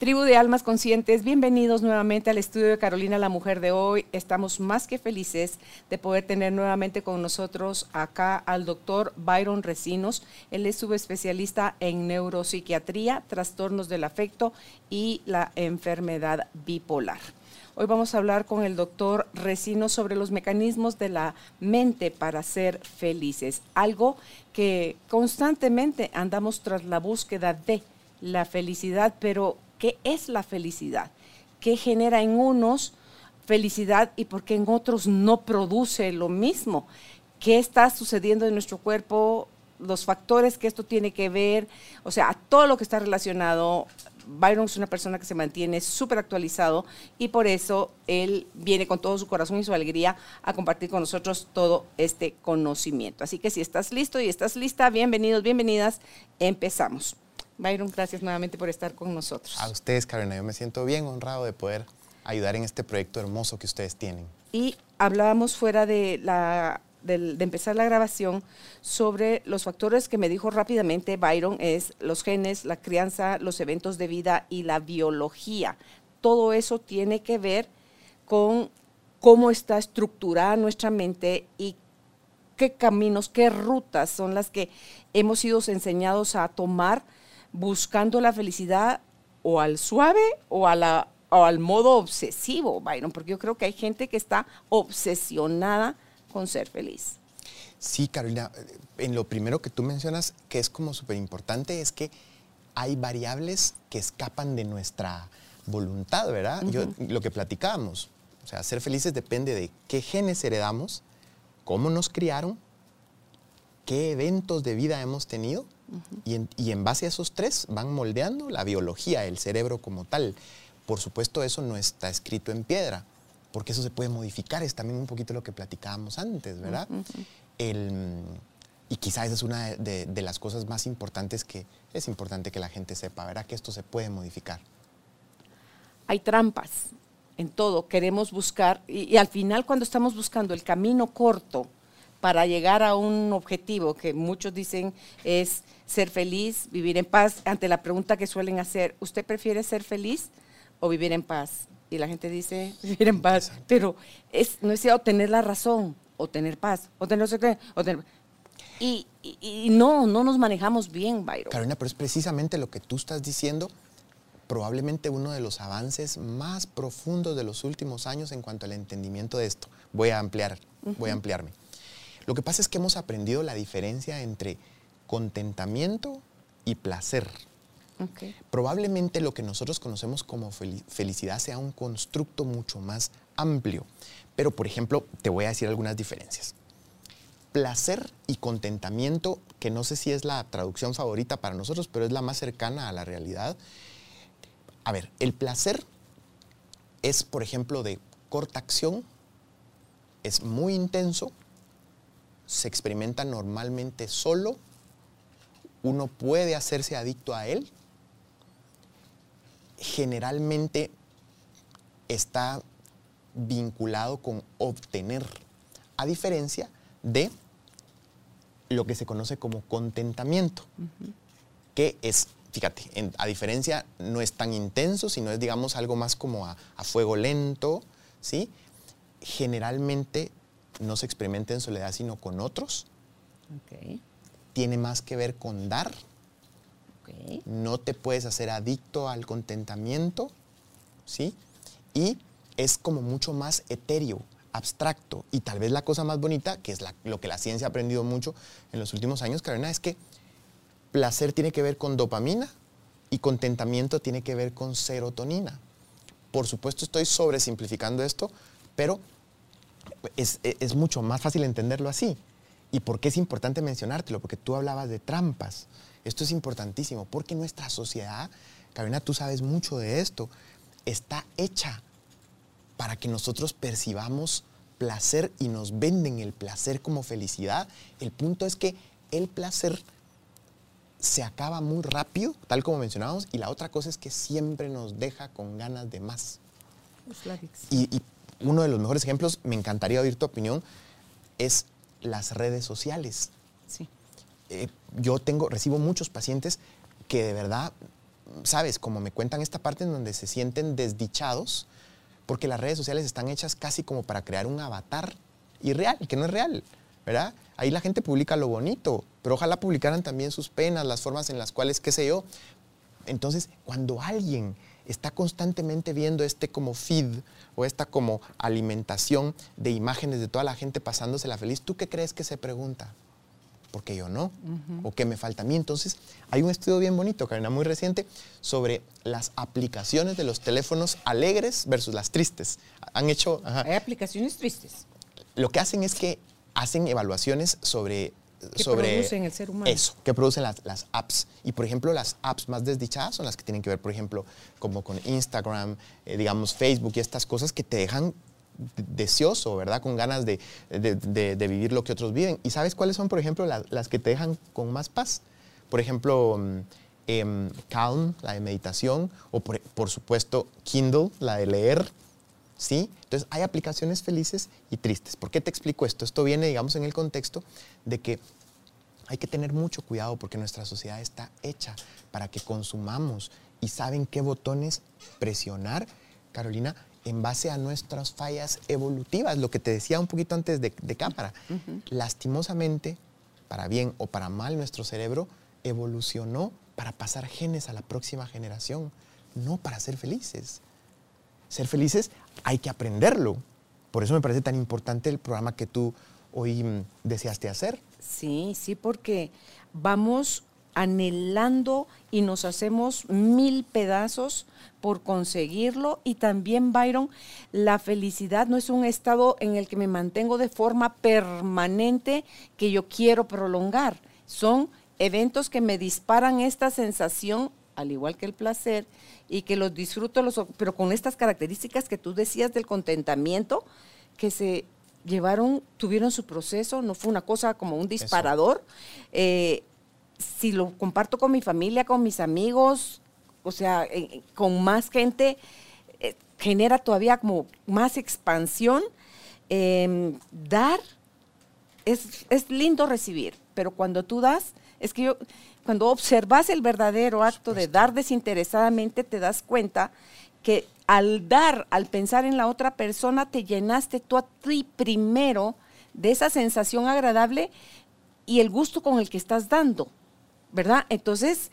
Tribu de Almas Conscientes, bienvenidos nuevamente al estudio de Carolina la Mujer de hoy. Estamos más que felices de poder tener nuevamente con nosotros acá al doctor Byron Recinos. Él es subespecialista en neuropsiquiatría, trastornos del afecto y la enfermedad bipolar. Hoy vamos a hablar con el doctor Recinos sobre los mecanismos de la mente para ser felices, algo que constantemente andamos tras la búsqueda de la felicidad, pero qué es la felicidad, qué genera en unos felicidad y por qué en otros no produce lo mismo, qué está sucediendo en nuestro cuerpo, los factores que esto tiene que ver, o sea, a todo lo que está relacionado. Byron es una persona que se mantiene súper actualizado y por eso él viene con todo su corazón y su alegría a compartir con nosotros todo este conocimiento. Así que si estás listo y estás lista, bienvenidos, bienvenidas, empezamos. Byron, gracias nuevamente por estar con nosotros. A ustedes, Carolina, yo me siento bien honrado de poder ayudar en este proyecto hermoso que ustedes tienen. Y hablábamos fuera de, la, de, empezar la grabación sobre los factores que me dijo rápidamente Byron, es los genes, la crianza, los eventos de vida y la biología. Todo eso tiene que ver con cómo está estructurada nuestra mente y qué caminos, qué rutas son las que hemos sido enseñados a tomar buscando la felicidad o al suave o, a la, o al modo obsesivo, Byron, porque yo creo que hay gente que está obsesionada con ser feliz. Sí, Carolina, eh, en lo primero que tú mencionas, que es como súper importante, es que hay variables que escapan de nuestra voluntad, ¿verdad? Yo, lo que platicábamos, o sea, ser felices depende de qué genes heredamos, cómo nos criaron, qué eventos de vida hemos tenido y, en, base a esos tres van moldeando la biología, el cerebro como tal. Por supuesto, eso no está escrito en piedra, porque eso se puede modificar. Es también un poquito lo que platicábamos antes, ¿verdad? y quizás esa es una de, las cosas más importantes que es importante que la gente sepa, ¿verdad? Que esto se puede modificar. Hay trampas en todo. Queremos buscar, y al final cuando estamos buscando el camino corto, para llegar a un objetivo que muchos dicen es ser feliz, vivir en paz, ante la pregunta que suelen hacer, ¿usted prefiere ser feliz o vivir en paz? Y la gente dice, vivir en paz, pero es, no es tener la razón, o tener paz, o tener, o tener y, y, no, no nos manejamos bien, Byron. Carolina, pero es precisamente lo que tú estás diciendo, probablemente uno de los avances más profundos de los últimos años en cuanto al entendimiento de esto. Voy a ampliar, voy a ampliarme. Lo que pasa es que hemos aprendido la diferencia entre contentamiento y placer. Probablemente lo que nosotros conocemos como felicidad sea un constructo mucho más amplio. Pero, por ejemplo, te voy a decir algunas diferencias. Placer y contentamiento, que no sé si es la traducción favorita para nosotros, pero es la más cercana a la realidad. A ver, el placer es, por ejemplo, de corta acción, es muy intenso, se experimenta normalmente solo, uno puede hacerse adicto a él, generalmente está vinculado con obtener, a diferencia de lo que se conoce como contentamiento, que es, fíjate, a diferencia no es tan intenso, sino es, digamos, algo más como a, a fuego lento, ¿sí? Generalmente no se experimenta en soledad, sino con otros. Tiene más que ver con dar. No te puedes hacer adicto al contentamiento, ¿sí? Y es como mucho más etéreo, abstracto. Y tal vez la cosa más bonita, que es lo que la ciencia ha aprendido mucho en los últimos años, Carolina, es que placer tiene que ver con dopamina y contentamiento tiene que ver con serotonina. Por supuesto estoy sobresimplificando esto, pero es, mucho más fácil entenderlo así. ¿Y por qué es importante mencionártelo? Porque tú hablabas de trampas. Esto es importantísimo, porque nuestra sociedad, Carolina, tú sabes mucho de esto, está hecha para que nosotros percibamos placer y nos venden el placer como felicidad. El punto es que el placer se acaba muy rápido, tal como mencionábamos, y la otra cosa es que siempre nos deja con ganas de más. Y, y uno de los mejores ejemplos, me encantaría oír tu opinión, es las redes sociales. Sí. Eh, yo tengo, recibo muchos pacientes que de verdad, sabes, como me cuentan esta parte en donde se sienten desdichados, porque las redes sociales están hechas casi como para crear un avatar irreal, que no es real, ¿verdad? Ahí la gente publica lo bonito, pero ojalá publicaran también sus penas, las formas en las cuales, qué sé yo. Entonces, cuando alguien está constantemente viendo este como feed o esta como alimentación de imágenes de toda la gente pasándosela feliz, ¿tú qué crees que se pregunta? porque yo no, o qué me falta a mí. Entonces, hay un estudio bien bonito, Karina, muy reciente, sobre las aplicaciones de los teléfonos alegres versus las tristes. Han hecho... Hay aplicaciones tristes. Lo que hacen es que hacen evaluaciones sobre... ¿Qué sobre producen el ser humano? Eso, que producen las, las, apps. Y por ejemplo, las apps más desdichadas son las que tienen que ver, por ejemplo, como con Instagram, eh, digamos Facebook y estas cosas que te dejan deseoso, ¿verdad? Con ganas de, vivir lo que otros viven. ¿Y sabes cuáles son, por ejemplo, las que te dejan con más paz? Por ejemplo, mm, em, Calm, la de meditación, o por, supuesto Kindle, la de leer, ¿sí? Entonces hay aplicaciones felices y tristes. ¿Por qué te explico esto? Esto viene, digamos, en el contexto de que hay que tener mucho cuidado porque nuestra sociedad está hecha para que consumamos y saben qué botones presionar. Carolina, en base a nuestras fallas evolutivas, lo que te decía un poquito antes de, cámara. Lastimosamente, para bien o para mal, nuestro cerebro evolucionó para pasar genes a la próxima generación, no para ser felices. Ser felices hay que aprenderlo. Por eso me parece tan importante el programa que tú hoy mm, deseaste hacer. Sí, sí, porque vamos anhelando y nos hacemos mil pedazos por conseguirlo. Y también, Byron, la felicidad no es un estado en el que me mantengo de forma permanente que yo quiero prolongar. Son eventos que me disparan esta sensación, al igual que el placer, y que los disfruto, los, pero con estas características que tú decías del contentamiento, que se llevaron, tuvieron su proceso, no fue una cosa como un disparador. Eh, si lo comparto con mi familia, con mis amigos, o sea, eh, con más gente, eh, genera todavía como más expansión. Em, dar es, es, lindo recibir, pero cuando tú das, es que yo, cuando observas el verdadero acto de dar desinteresadamente, te das cuenta que al dar, al pensar en la otra persona, te llenaste tú a ti primero de esa sensación agradable y el gusto con el que estás dando. ¿verdad? Entonces,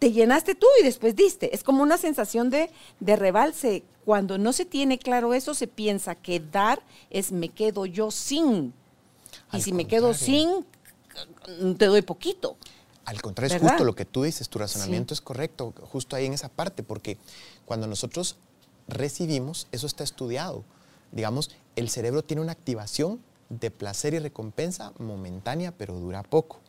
te llenaste tú y después diste. Es como una sensación de, de rebalse. Cuando no se tiene claro eso, se piensa que dar es me quedo yo sin. y si me quedo sin, te doy poquito. Al contrario, es justo lo que tú dices, tu razonamiento es correcto, justo ahí en esa parte, porque cuando nosotros recibimos, eso está estudiado. Digamos, el cerebro tiene una activación de placer y recompensa momentánea, pero dura poco.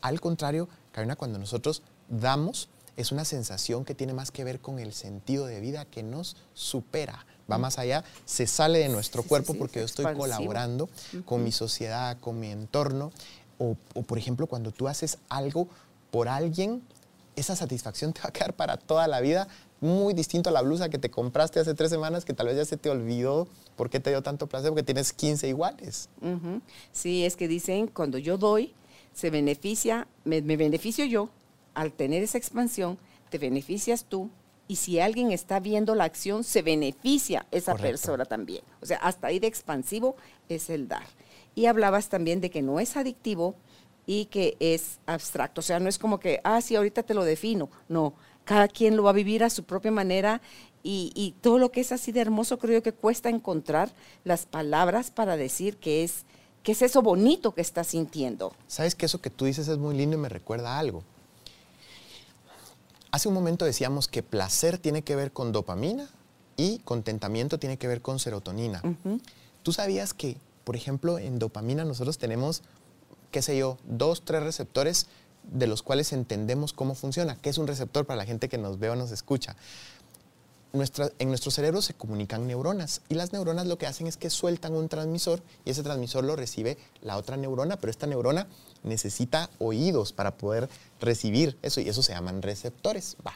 Al contrario, Karina, cuando nosotros damos, es una sensación que tiene más que ver con el sentido de vida que nos supera. Va más allá, se sale de nuestro cuerpo porque yo estoy colaborando con mi sociedad, con mi entorno. O, por ejemplo, cuando tú haces algo por alguien, esa satisfacción te va a quedar para toda la vida, muy distinto a la blusa que te compraste hace tres semanas, que tal vez ya se te olvidó por qué te dio tanto placer, porque tienes 15 iguales. Sí, es que dicen, cuando yo doy, se beneficia, me, beneficio yo al tener esa expansión, te beneficias tú y si alguien está viendo la acción, se beneficia esa persona también. O sea, hasta ahí de expansivo es el dar. Y hablabas también de que no es adictivo y que es abstracto. O sea, no es como que, ah, sí, ahorita te lo defino. No, cada quien lo va a vivir a su propia manera y, y todo lo que es así de hermoso creo que cuesta encontrar las palabras para decir que es ¿Qué es eso bonito que estás sintiendo? Sabes que eso que tú dices es muy lindo y me recuerda a algo. Hace un momento decíamos que placer tiene que ver con dopamina y contentamiento tiene que ver con serotonina. ¿Tú sabías que, por ejemplo, en dopamina nosotros tenemos, qué sé yo, dos, tres receptores de los cuales entendemos cómo funciona? ¿Qué es un receptor para la gente que nos ve o nos escucha? nuestra, en nuestro cerebro se comunican neuronas y las neuronas lo que hacen es que sueltan un transmisor y ese transmisor lo recibe la otra neurona, pero esta neurona necesita oídos para poder recibir eso y eso se llaman receptores. Va.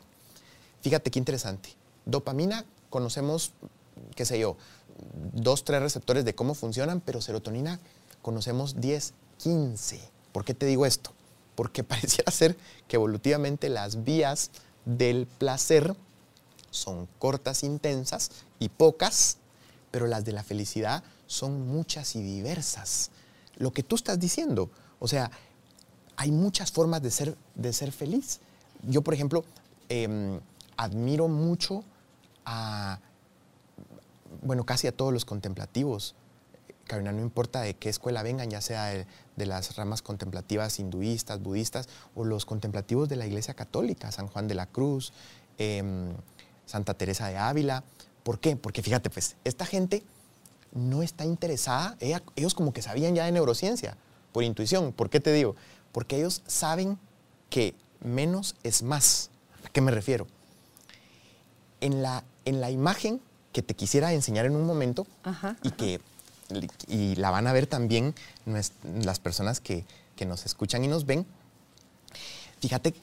Fíjate qué interesante. Dopamina conocemos, qué sé yo, dos, tres receptores de cómo funcionan, pero serotonina conocemos 10, 15. ¿Por qué te digo esto? Porque pareciera ser que evolutivamente las vías del placer son cortas, intensas y pocas, pero las de la felicidad son muchas y diversas. Lo que tú estás diciendo, o sea, hay muchas formas de ser, de ser feliz. Yo, por ejemplo, em, admiro mucho a, bueno, casi a todos los contemplativos. Karina, no importa de qué escuela vengan, ya sea de, las ramas contemplativas hinduistas, budistas o los contemplativos de la Iglesia Católica, San Juan de la Cruz, em, Santa Teresa de Ávila. ¿Por qué? Porque fíjate, pues, esta gente no está interesada, ellos como que sabían ya de neurociencia, por intuición. ¿Por qué te digo? Porque ellos saben que menos es más. ¿A qué me refiero? En la, en la imagen que te quisiera enseñar en un momento y que y la van a ver también las personas que, que nos escuchan y nos ven, fíjate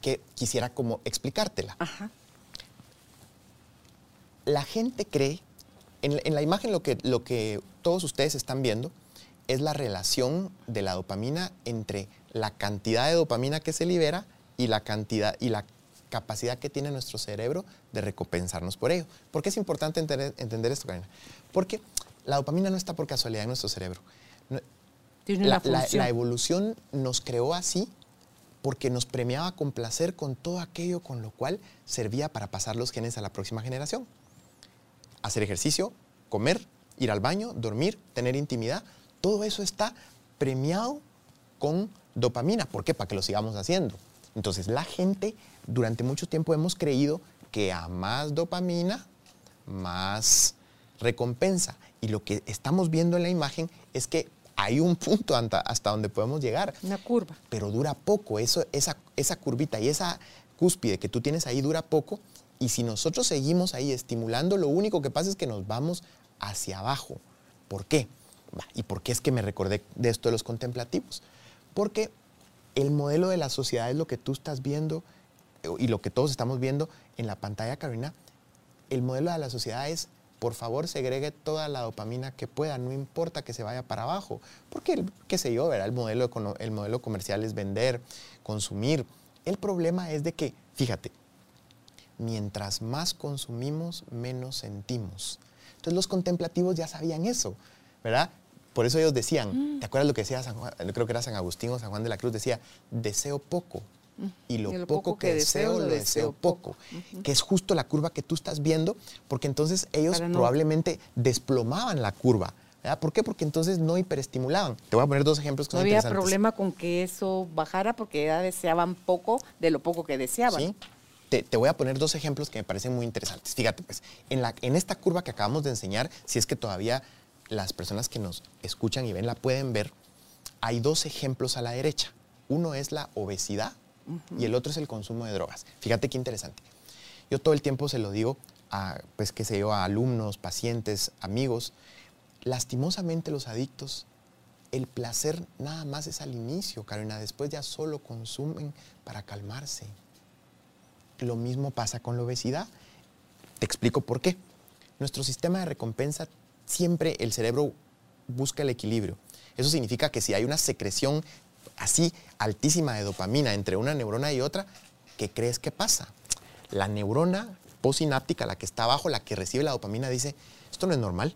que quisiera como explicártela. Ajá la gente cree, en, la imagen lo que, lo que todos ustedes están viendo es la relación de la dopamina entre la cantidad de dopamina que se libera y la cantidad y la capacidad que tiene nuestro cerebro de recompensarnos por ello. ¿Por qué es importante entender, esto, Karina? Porque la dopamina no está por casualidad en nuestro cerebro. la, la, evolución nos creó así porque nos premiaba con placer con todo aquello con lo cual servía para pasar los genes a la próxima generación hacer ejercicio, comer, ir al baño, dormir, tener intimidad, todo eso está premiado con dopamina. ¿Por qué? Para que lo sigamos haciendo. Entonces la gente durante mucho tiempo hemos creído que a más dopamina, más recompensa. Y lo que estamos viendo en la imagen es que hay un punto hasta, donde podemos llegar. Una curva. Pero dura poco. Eso, esa, esa curvita y esa cúspide que tú tienes ahí dura poco y si nosotros seguimos ahí estimulando, lo único que pasa es que nos vamos hacia abajo. ¿Por qué? ¿Y por qué es que me recordé de esto de los contemplativos? Porque el modelo de la sociedad es lo que tú estás viendo y lo que todos estamos viendo en la pantalla, Carolina. El modelo de la sociedad es, por favor, segregue toda la dopamina que pueda, no importa que se vaya para abajo. Porque, qué sé yo, ¿verdad? El modelo, el modelo comercial es vender, consumir. El problema es de que, fíjate, mientras más consumimos, menos sentimos. Entonces los contemplativos ya sabían eso, ¿verdad? Por eso ellos decían, mm. ¿te acuerdas lo que decía San Juan? Creo que era San Agustín o San Juan de la Cruz, decía, deseo poco. Mm. Y lo, poco, que, deseo, lo deseo poco. Que es justo la curva que tú estás viendo, porque entonces ellos probablemente desplomaban la curva. ¿verdad? ¿Por qué? Porque entonces no hiperestimulaban. Te voy a poner dos ejemplos que no había problema con que eso bajara porque ya deseaban poco de lo poco que deseaban. Sí, te, voy a poner dos ejemplos que me parecen muy interesantes. Fíjate, pues, en, la, en esta curva que acabamos de enseñar, si es que todavía las personas que nos escuchan y ven la pueden ver, hay dos ejemplos a la derecha. Uno es la obesidad y el otro es el consumo de drogas. Fíjate qué interesante. Yo todo el tiempo se lo digo a, pues, yo, a alumnos, pacientes, amigos. Lastimosamente los adictos, el placer nada más es al inicio, Carolina. Después ya solo consumen para calmarse. Lo mismo pasa con la obesidad. Te explico por qué. Nuestro sistema de recompensa, siempre el cerebro busca el equilibrio. Eso significa que si hay una secreción así altísima de dopamina entre una neurona y otra, ¿qué crees que pasa? La neurona postsináptica, la que está abajo, la que recibe la dopamina, dice, esto no es normal.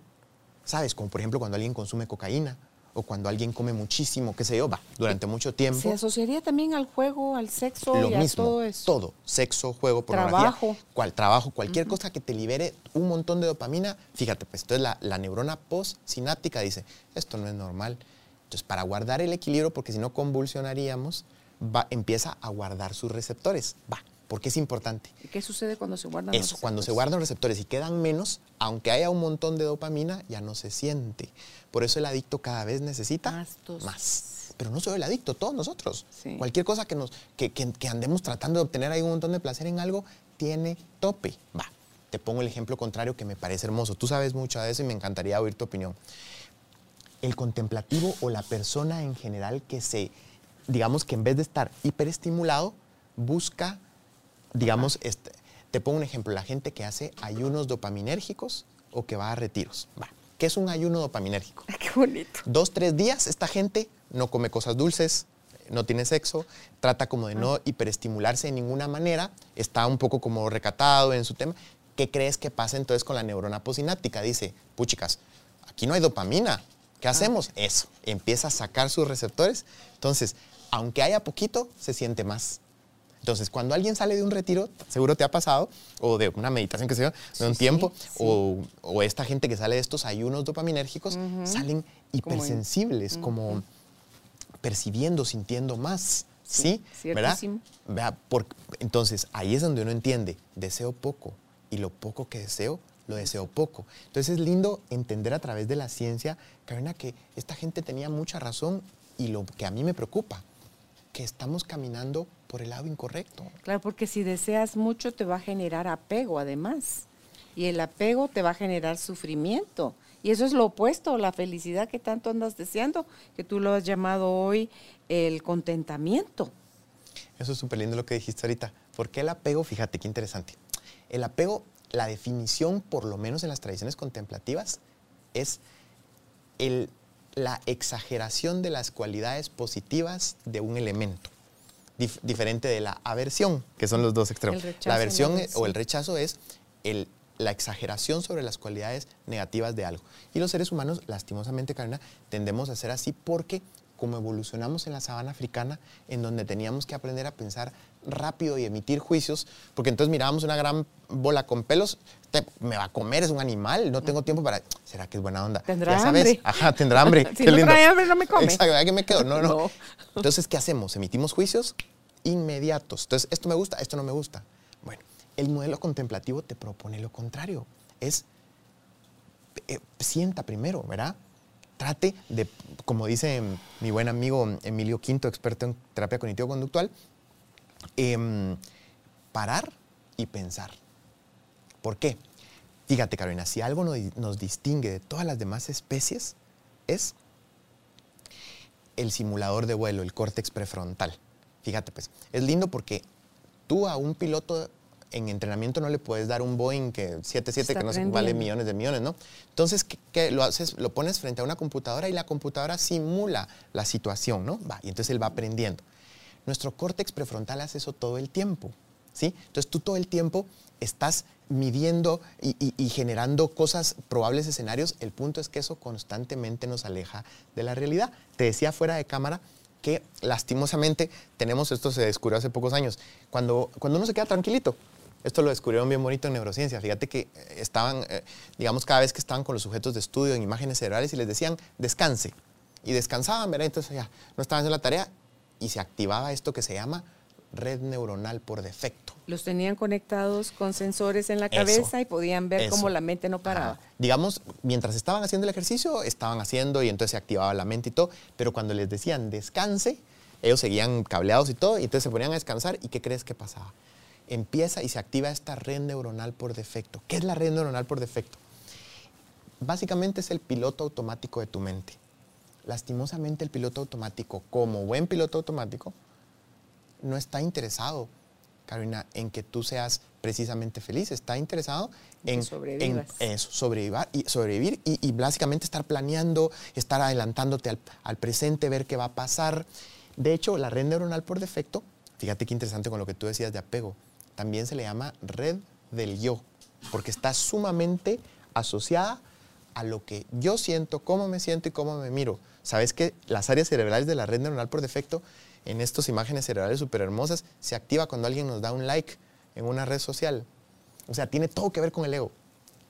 ¿Sabes? Como por ejemplo cuando alguien consume cocaína o cuando alguien come muchísimo, qué sé yo, va, durante mucho tiempo. ¿Se asociaría también al juego, al sexo y a todo eso? Todo, sexo, juego, pornografía. Trabajo. Cual, trabajo, cualquier cosa que te libere un montón de dopamina, fíjate, pues entonces la, la neurona postsináptica dice, esto no es normal. Entonces, para guardar el equilibrio, porque si no convulsionaríamos, va, empieza a guardar sus receptores. Va, porque es importante. ¿Y qué sucede cuando se guardan Eso, cuando se guardan los receptores y quedan menos, aunque haya un montón de dopamina, ya no se siente. Por eso el adicto cada vez necesita más. Pero no solo el adicto, todos nosotros. Cualquier cosa que, nos, que, andemos tratando de obtener ahí un montón de placer en algo, tiene tope. Va. te pongo el ejemplo contrario que me parece hermoso. Tú sabes mucho de eso y me encantaría oír tu opinión. El contemplativo o la persona en general que se, digamos que en vez de estar hiperestimulado, busca, digamos, este, te pongo un ejemplo, la gente que hace ayunos dopaminérgicos o que va a retiros. Va. ¿Qué es un ayuno dopaminérgico? Qué bonito. Dos, tres días esta gente no come cosas dulces, no tiene sexo, trata como de no hiperestimularse de ninguna manera, está un poco como recatado en su tema. ¿Qué crees que pasa entonces con la neurona posináptica? Dice, puchicas, aquí no hay dopamina. ¿Qué hacemos? Eso, empieza a sacar sus receptores. Entonces, aunque haya poquito, se siente más. Entonces, cuando alguien sale de un retiro, seguro te ha pasado, o de una meditación que sea, de un tiempo, sí. O, o esta gente que sale de estos ayunos dopaminérgicos, salen Como en- hipersensibles, como percibiendo, sintiendo más. ¿Sí? Sí, ¿Verdad? Vea, por- entonces, ahí es donde uno entiende, deseo poco y lo poco que deseo, lo deseo poco. Entonces es lindo entender a través de la ciencia, Karina, que esta gente tenía mucha razón y lo que a mí me preocupa, que estamos caminando por el lado incorrecto. Claro, porque si deseas mucho te va a generar apego además. Y el apego te va a generar sufrimiento. Y eso es lo opuesto, la felicidad que tanto andas deseando, que tú lo has llamado hoy el contentamiento. Eso es súper lindo lo que dijiste ahorita. ¿Por qué el apego? Fíjate qué interesante. El apego, la definición, por lo menos en las tradiciones contemplativas, es el- la exageración de las cualidades positivas de un elemento. Dif- diferente de la aversión, que son los dos extremos. La aversión eh, o el rechazo es el- la exageración sobre las cualidades negativas de algo. Y los seres humanos, lastimosamente, Karina, tendemos a ser así porque como evolucionamos en la sabana africana, en donde teníamos que aprender a pensar rápido y emitir juicios, porque entonces mirábamos una gran bola con pelos, te- me va a comer, es un animal, no tengo tiempo para... ¿Será que es buena onda? Tendrá Ya sabes, hambre. Ajá, tendrá hambre. Si Qué no lindo. trae hambre, no me come. Exacto, ¿verdad que me quedo? No, no. No. Entonces, ¿qué hacemos? Emitimos juicios inmediatos. Entonces, esto me gusta, esto no me gusta. Bueno, el modelo contemplativo te propone lo contrario. Es, eh, sienta primero, ¿verdad? Trate de, como dice mi buen amigo Emilio Quinto, experto en terapia cognitivo-conductual, em, parar y pensar. ¿Por qué? Fíjate, Carolina, si algo nos, nos distingue de todas las demás especies es el simulador de vuelo, el córtex prefrontal. Fíjate, pues, es lindo porque tú a un piloto en entrenamiento no le puedes dar un Boeing que 77 Está que no vale millones de millones, ¿no? Entonces, ¿qué, qué lo haces? Lo pones frente a una computadora y la computadora simula la situación, ¿no? Va, y entonces él va aprendiendo. Nuestro córtex prefrontal hace eso todo el tiempo, ¿sí? Entonces tú todo el tiempo estás midiendo y, generando cosas, probables escenarios. El punto es que eso constantemente nos aleja de la realidad. Te decía fuera de cámara que lastimosamente tenemos, esto se descubrió hace pocos años, cuando, cuando uno se queda tranquilito, esto lo descubrieron bien bonito en neurociencia. Fíjate que eh, estaban, eh, digamos, cada vez que estaban con los sujetos de estudio en imágenes cerebrales y les decían, descanse. Y descansaban, ¿verdad? Entonces ya no estaban haciendo la tarea y se activaba esto que se llama red neuronal por defecto. Los tenían conectados con sensores en la Eso. cabeza y podían ver Eso. cómo la mente no paraba. Ajá. Digamos, mientras estaban haciendo el ejercicio, estaban haciendo y entonces se activaba la mente y todo, pero cuando les decían descanse, ellos seguían cableados y todo, y entonces se ponían a descansar y ¿qué crees que pasaba? Empieza y se activa esta red neuronal por defecto. ¿Qué es la red neuronal por defecto? Básicamente es el piloto automático de tu mente. Lastimosamente el piloto automático, como buen piloto automático, no está interesado, Carolina, en que tú seas precisamente feliz, está interesado en, eso, sobrevivir y, sobrevivir y, y básicamente estar planeando, estar adelantándote al, al presente, ver qué va a pasar. De hecho, la red neuronal por defecto, fíjate qué interesante con lo que tú decías de apego, también se le llama red del yo, porque está sumamente asociada a lo que yo siento, cómo me siento y cómo me miro. ¿Sabes que las áreas cerebrales de la red neuronal por defecto en estas imágenes cerebrales súper hermosas se activa cuando alguien nos da un like en una red social? O sea, tiene todo que ver con el ego.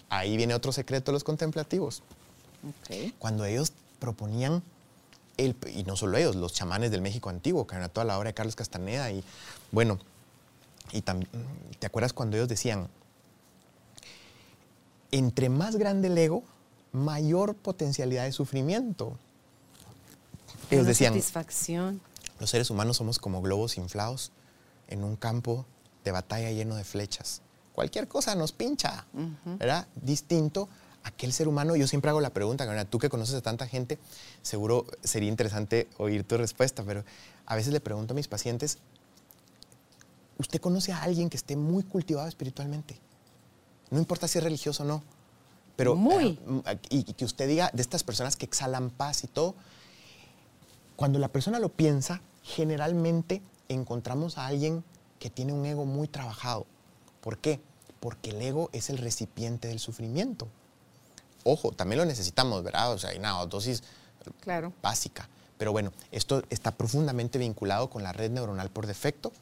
Ahí viene otro secreto de los contemplativos. Cuando ellos proponían, el, y no solo ellos, los chamanes del México antiguo, que era toda la obra de Carlos Castaneda, y bueno, y también, ¿te acuerdas cuando ellos decían, entre más grande el ego, mayor potencialidad de sufrimiento? Ellos Una decían, Satisfacción. Los seres humanos somos como globos inflados en un campo de batalla lleno de flechas. cualquier cosa nos pincha, ¿verdad? Distinto a aquel ser humano. Yo siempre hago la pregunta, Carolina, tú que conoces a tanta gente, seguro sería interesante oír tu respuesta, pero a veces le pregunto a mis pacientes, ¿usted conoce a alguien que esté muy cultivado espiritualmente? No importa si es religioso o no, pero Muy. eh, y, y que usted diga de estas personas que exhalan paz y todo, cuando la persona lo piensa, generalmente encontramos a alguien que tiene un ego muy trabajado. ¿Por qué? Porque el ego es el recipiente del sufrimiento. Ojo, también lo necesitamos, ¿verdad? O sea, hay una dosis Claro. básica. Pero bueno, esto está profundamente vinculado con la red neuronal por defecto.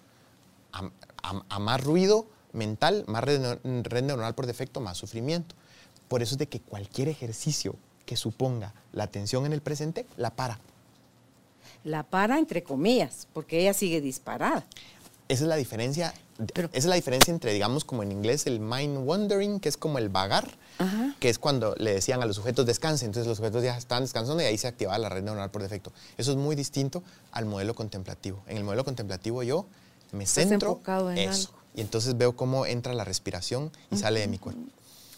A, a- a más ruido mental, más red neuronal por defecto, más sufrimiento. Por eso es de que cualquier ejercicio que suponga la atención en el presente, la para. La para entre comillas, porque ella sigue disparada. Esa es la diferencia. Pero- esa es la diferencia entre, digamos, como en inglés, el mind wandering, que es como el vagar, Ajá. que es cuando le decían a los sujetos descansen. Entonces los sujetos ya estaban descansando y ahí se activaba la red neuronal por defecto. Eso es muy distinto al modelo contemplativo. En el modelo contemplativo yo me centro en eso. algo. Y entonces veo cómo entra la respiración y sale de mi cuerpo.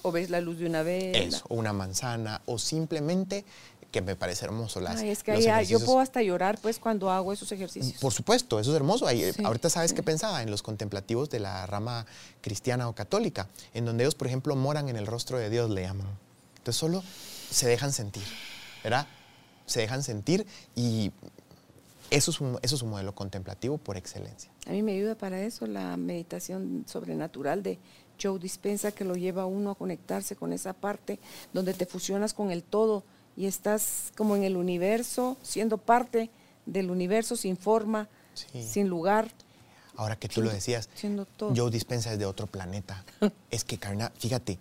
O ves la luz de una vela. Eso, o una manzana, o simplemente, que me parece hermoso las Ay, es que los ah, yo puedo hasta llorar pues cuando hago esos ejercicios. Por supuesto, eso es hermoso. Ahí, Sí, ahorita sabes qué pensaba en los contemplativos de la rama cristiana o católica, en donde ellos, por ejemplo, moran en el rostro de Dios, le llaman. Entonces solo se dejan sentir, ¿verdad? Se dejan sentir y eso es un, eso es un modelo contemplativo por excelencia. A mí me ayuda para eso la meditación sobrenatural de Joe Dispensa, que lo lleva a uno a conectarse con esa parte donde te fusionas con el todo y estás como en el universo, siendo parte del universo sin forma, Sí. sin lugar. Ahora que tú lo decías. Joe Dispensa es de otro planeta. es que, Karina, fíjate,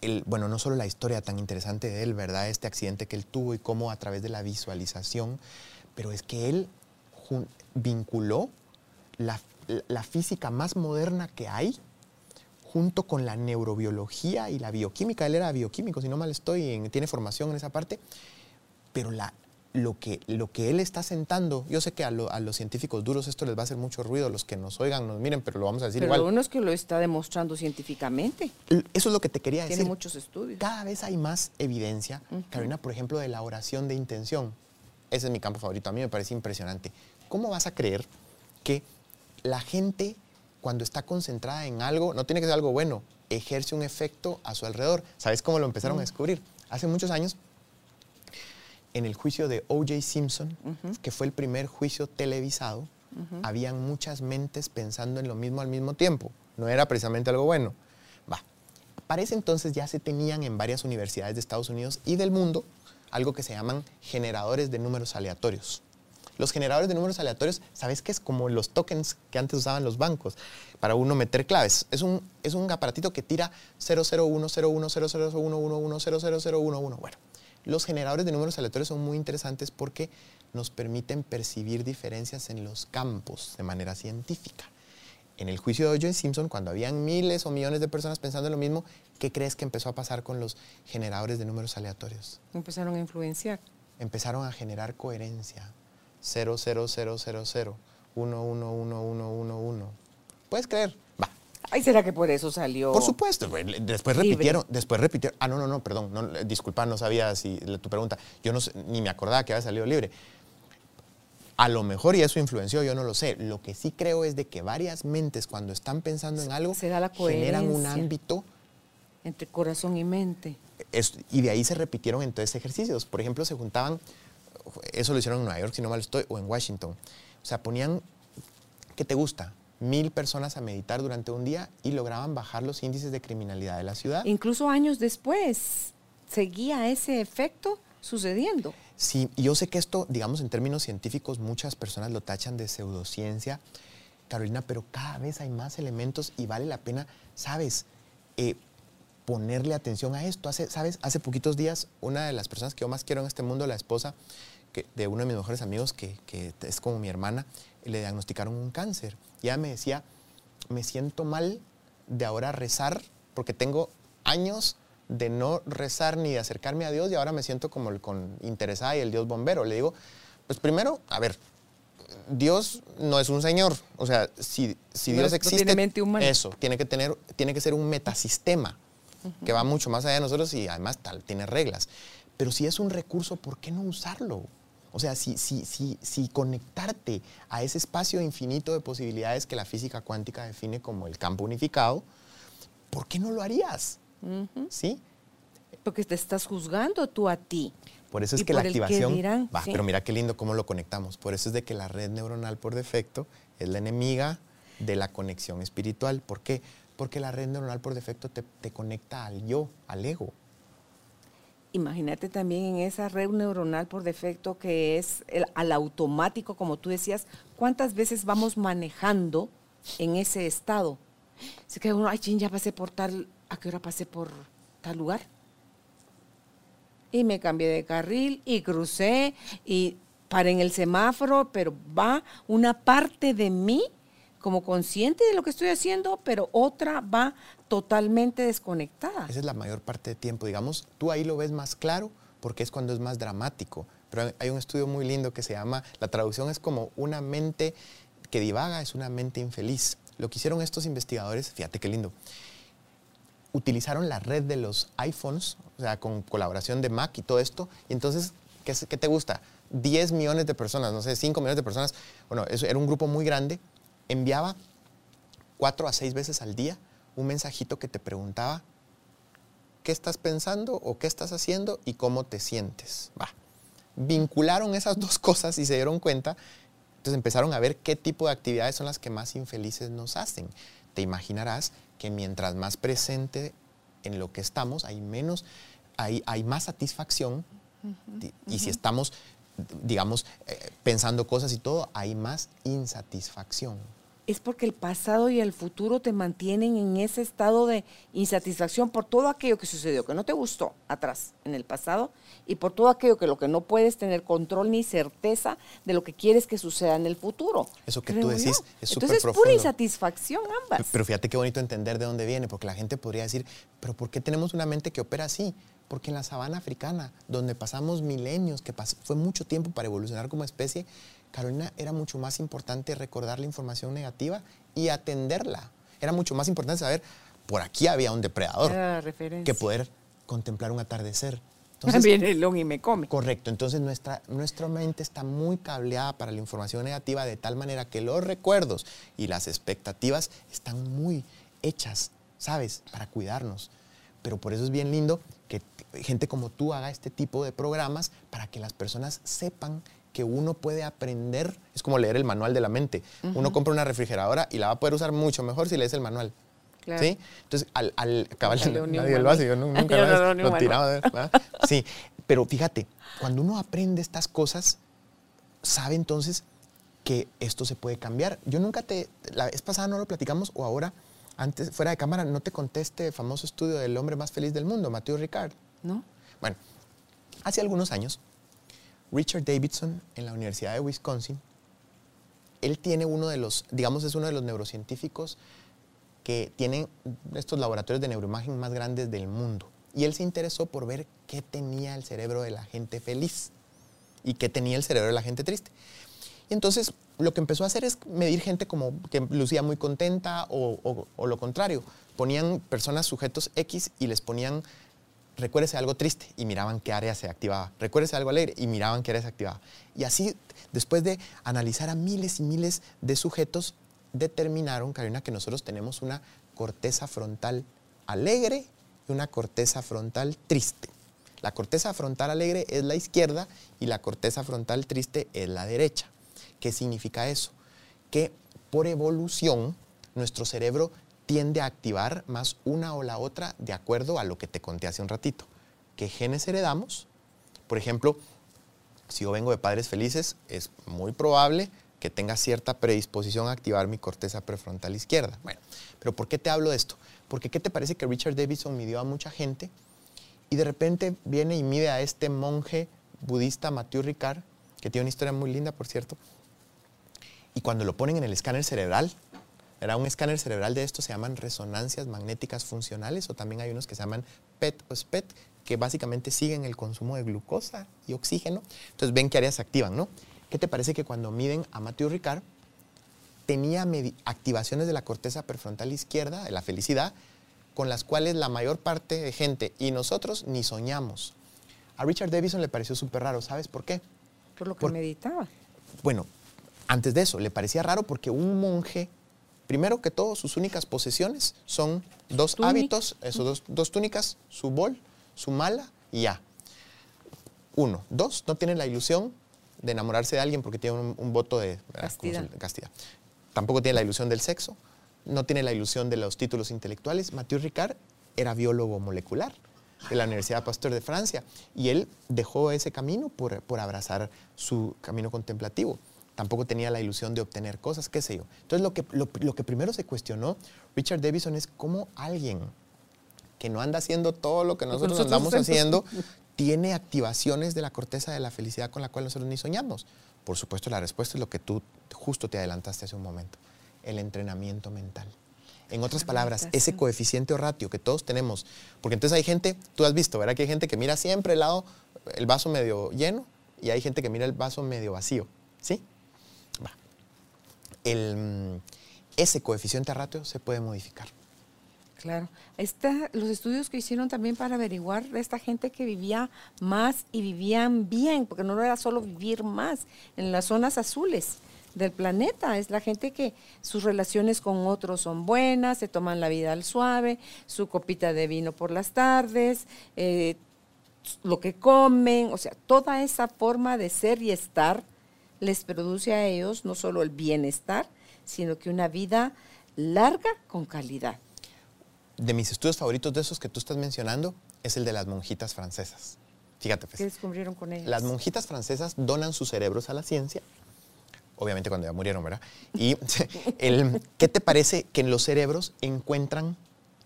el, bueno, no solo la historia tan interesante de él, ¿verdad? Este accidente que él tuvo y cómo a través de la visualización, pero es que él vinculó la, la física más moderna que hay junto con la neurobiología y la bioquímica. Él era bioquímico, si no mal estoy, en- tiene formación en esa parte, pero la, lo, que, lo que él está sentando, yo sé que a, lo- a los científicos duros esto les va a hacer mucho ruido, los que nos oigan, nos miren, pero lo vamos a decir Pero igual. lo bueno es que lo está demostrando científicamente. Eso es lo que te quería Tiene decir. muchos estudios. Cada vez hay más evidencia, Carolina, por ejemplo, de la oración de intención. Ese es mi campo favorito, a mí me parece impresionante. ¿Cómo vas a creer que la gente, cuando está concentrada en algo, no tiene que ser algo bueno, ejerce un efecto a su alrededor? ¿Sabes cómo lo empezaron a descubrir? Hace muchos años, en el juicio de O.J. Simpson, que fue el primer juicio televisado, habían muchas mentes pensando en lo mismo al mismo tiempo. No era precisamente algo bueno. Va. Para ese entonces ya se tenían en varias universidades de Estados Unidos y del mundo algo que se llaman generadores de números aleatorios. Los generadores de números aleatorios, ¿sabes qué es? Como los tokens que antes usaban los bancos para uno meter claves. Es un, es un aparatito que tira 001010011110011. Bueno, los generadores de números aleatorios son muy interesantes porque nos permiten percibir diferencias en los campos de manera científica. En el juicio de O.J. Simpson, cuando habían miles o millones de personas pensando en lo mismo, ¿qué crees que empezó a pasar con los generadores de números aleatorios? Empezaron a influenciar. Empezaron a generar coherencia. 0, 0, 0, 0, 0, 1, 1, 1, 1, 1, 1. ¿Puedes creer? Va. Ay, ¿será que por eso salió? Por supuesto. Después Libre. repitieron, después repitieron. Ah, no, no, no, perdón. No, disculpa, no sabía si tu pregunta. Yo no sé- ni me acordaba que había salido libre. A lo mejor y eso influenció, yo no lo sé. Lo que sí creo es de que varias mentes cuando están pensando en algo Se da la generan un ámbito Entre corazón y mente. es- y de ahí se repitieron entonces ejercicios. Por ejemplo, se juntaban, eso lo hicieron en Nueva York, si no mal estoy, o en Washington. O sea, ponían, ¿qué te gusta? Mil personas a meditar durante un día y lograban bajar los índices de criminalidad de la ciudad. Incluso años después seguía ese efecto sucediendo. Sí, yo sé que esto, digamos, en términos científicos, muchas personas lo tachan de pseudociencia, Carolina, pero cada vez hay más elementos y vale la pena, ¿sabes? Eh, ponerle atención a esto. Hace, ¿Sabes? Hace poquitos días, una de las personas que yo más quiero en este mundo, la esposa que- de uno de mis mejores amigos, que, que es como mi hermana, le diagnosticaron un cáncer. Y ella me decía, me siento mal de ahora rezar porque tengo años de no rezar ni de acercarme a Dios y ahora me siento como el con interesada y el Dios bombero. Le digo, pues primero, a ver, Dios no es un señor. O sea, si, si No Dios es- no existe. tiene. Eso, tiene que, tener, tiene que ser un metasistema que va mucho más allá de nosotros y además tal, tiene reglas. Pero si es un recurso, ¿por qué no usarlo? O sea, si, si, si, si conectarte a ese espacio infinito de posibilidades que la física cuántica define como el campo unificado, ¿por qué no lo harías? ¿Sí? Porque te estás juzgando tú a ti. Por eso es Y que la activación. dirán, sí. pero mira qué lindo cómo lo conectamos. Por eso es de que la red neuronal por defecto es la enemiga de la conexión espiritual. ¿Por qué? Porque la red neuronal por defecto te, te conecta al yo, al ego. Imagínate también en esa red neuronal por defecto que es al automático, como tú decías, ¿cuántas veces vamos manejando en ese estado? Se queda uno, ay, chin, ya pasé por tal, ¿a qué hora pasé por tal lugar? Y me cambié de carril y crucé y paré en el semáforo, pero va una parte de mí como consciente de lo que estoy haciendo, pero otra va totalmente desconectada. Esa es la mayor parte del tiempo. Digamos, tú ahí lo ves más claro porque es cuando es más dramático. Pero hay- un estudio muy lindo que se llama, la traducción es como una mente que divaga, es una mente infeliz. Lo que hicieron estos investigadores, fíjate qué lindo, utilizaron la red de los iPhones, o sea, con colaboración de Mac y todo esto, y entonces, ¿qué, qué te gusta? 10 millones de personas, no sé, 5 millones de personas, bueno, eso era un grupo muy grande, enviaba cuatro a seis veces al día un mensajito que te preguntaba qué estás pensando o qué estás haciendo y cómo te sientes. Va. Vincularon esas dos cosas y se dieron cuenta, entonces empezaron a ver qué tipo de actividades son las que más infelices nos hacen. Te imaginarás que mientras más presente en lo que estamos, hay menos, hay, hay más satisfacción. Y si estamos, digamos, eh, pensando cosas y todo, hay más insatisfacción. Es porque el pasado y el futuro te mantienen en ese estado de insatisfacción por todo aquello que sucedió, que no te gustó atrás en el pasado, y por todo aquello que lo que no puedes tener control ni certeza de lo que quieres que suceda en el futuro. Eso que creo tú decís yo. es Entonces súper es pura insatisfacción ambas. Pero fíjate qué bonito entender de dónde viene, porque la gente podría decir, pero ¿por qué tenemos una mente que opera así? Porque en la sabana africana, donde pasamos milenios, que pas- fue mucho tiempo para evolucionar como especie, Carolina, era mucho más importante recordar la información negativa y atenderla. Era mucho más importante saber, por aquí había un depredador, referencia. que poder contemplar un atardecer. También el león y me come. Correcto, entonces nuestra, nuestra mente está muy cableada para la información negativa de tal manera que los recuerdos y las expectativas están muy hechas, ¿sabes? Para cuidarnos. Pero por eso es bien lindo que gente como tú haga este tipo de programas para que las personas sepan que uno puede aprender, es como leer el manual de la mente. Uno compra una refrigeradora y la va a poder usar mucho mejor si lees el manual. Claro. ¿Sí? Entonces, al, al un nadie lo hace, yo nu- nunca Yo lo, un lo tiraba. Sí, pero fíjate, cuando uno aprende estas cosas, sabe entonces que esto se puede cambiar. Yo nunca te, la vez pasada no lo platicamos o ahora, antes, fuera de cámara, no te conté este famoso estudio del hombre más feliz del mundo, Matthew Ricard. ¿No? Bueno, hace algunos años, Richard Davidson en la Universidad de Wisconsin, él tiene uno de los, digamos, es uno de los neurocientíficos que tienen estos laboratorios de neuroimagen más grandes del mundo. Y él se interesó por ver qué tenía el cerebro de la gente feliz y qué tenía el cerebro de la gente triste. Y entonces lo que empezó a hacer es medir gente como que lucía muy contenta o, o- lo contrario. Ponían personas sujetos X y les ponían, recuérdese algo triste y miraban qué área se activaba. Recuérdese algo alegre y miraban qué área se activaba. Y así, después de analizar a miles y miles de sujetos, determinaron, Karina, que nosotros tenemos una corteza frontal alegre y una corteza frontal triste. La corteza frontal alegre es la izquierda y la corteza frontal triste es la derecha. ¿Qué significa eso? Que por evolución nuestro cerebro tiende a activar más una o la otra de acuerdo a lo que te conté hace un ratito. ¿Qué genes heredamos? Por ejemplo, si yo vengo de padres felices, es muy probable que tenga cierta predisposición a activar mi corteza prefrontal izquierda. Bueno, pero ¿por qué te hablo de esto? Porque ¿qué te parece que Richard Davidson midió a mucha gente y de repente viene y mide a este monje budista Mathieu Ricard, que tiene una historia muy linda, por cierto, y cuando lo ponen en el escáner cerebral, era un escáner cerebral de estos se llaman resonancias magnéticas funcionales o también hay unos que se llaman PET o SPET, que básicamente siguen el consumo de glucosa y oxígeno. Entonces ven qué áreas se activan, ¿no? ¿qué te parece que cuando miden a Matthew Ricard, tenía activaciones de la corteza prefrontal izquierda, de la felicidad, con las cuales la mayor parte de gente y nosotros ni soñamos. A Richard Davidson le pareció súper raro, ¿sabes por qué? Por lo que meditaba. Bueno, antes de eso, le parecía raro porque un monje, primero que todo, sus únicas posesiones son dos hábitos, esos dos, túnicas, su bol, su mala y ya. Uno. Dos, no tiene la ilusión de enamorarse de alguien porque tiene un, voto de castidad. castidad. Tampoco tiene la ilusión del sexo, no tiene la ilusión de los títulos intelectuales. Mathieu Ricard era biólogo molecular de la Universidad Pasteur de Francia y él dejó ese camino por, por abrazar su camino contemplativo. Tampoco tenía la ilusión de obtener cosas, qué sé yo. Entonces lo que, lo, que primero se cuestionó Richard Davidson es cómo alguien que no anda haciendo todo lo que nosotros, andamos haciendo tiene activaciones de la corteza de la felicidad con la cual nosotros ni soñamos. Por supuesto, la respuesta es lo que tú justo te adelantaste hace un momento, el entrenamiento mental. En otras palabras, ese coeficiente o ratio que todos tenemos, porque entonces hay gente, tú has visto, ¿verdad? Que hay gente que mira siempre el lado, el vaso medio lleno y hay gente que mira el vaso medio vacío, ¿sí? El, ese coeficiente ratio se puede modificar. Claro. Los estudios que hicieron también para averiguar de esta gente que vivía más y vivían bien, porque no era solo vivir más en las zonas azules del planeta, es la gente que sus relaciones con otros son buenas, se toman la vida al suave, su copita de vino por las tardes, eh, lo que comen, o sea, toda esa forma de ser y estar les produce a ellos no solo el bienestar, sino que una vida larga con calidad de mis estudios favoritos de esos que tú estás mencionando es el de las monjitas francesas. Fíjate, pues. ¿Qué descubrieron con ellas? Las monjitas francesas donan sus cerebros a la ciencia, obviamente cuando ya murieron, ¿verdad? Y el, ¿qué te parece que en los cerebros encuentran,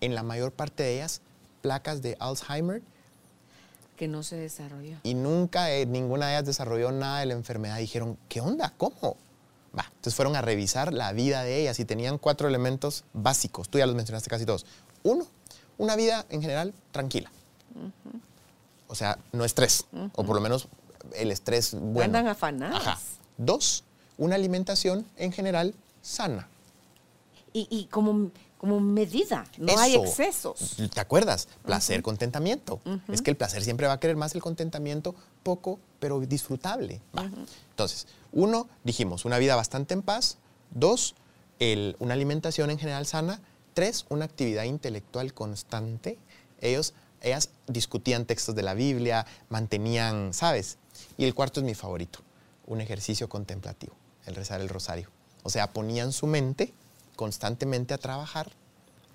en la mayor parte de ellas, placas de Alzheimer? Que no se desarrolló. Y nunca eh, ninguna de ellas desarrolló nada de la enfermedad. Dijeron, ¿qué onda? ¿Cómo? Va. Entonces fueron a revisar la vida de ellas y tenían cuatro elementos básicos. Tú ya los mencionaste casi todos. Uno, una vida en general tranquila. O sea, no estrés, o por lo menos el estrés bueno. Andan afanadas. Ajá. Dos, una alimentación en general sana. Y, como, como medida, no hay excesos. ¿Te acuerdas? Placer, contentamiento. Es que el placer siempre va a querer más el contentamiento, poco, pero disfrutable. Entonces, uno, dijimos, una vida bastante en paz. Dos, una alimentación en general sana. Tres, una actividad intelectual constante. Ellos, ellas discutían textos de la Biblia, mantenían, ¿sabes? Y el cuarto es mi favorito, un ejercicio contemplativo, el rezar el rosario. O sea, ponían su mente constantemente a trabajar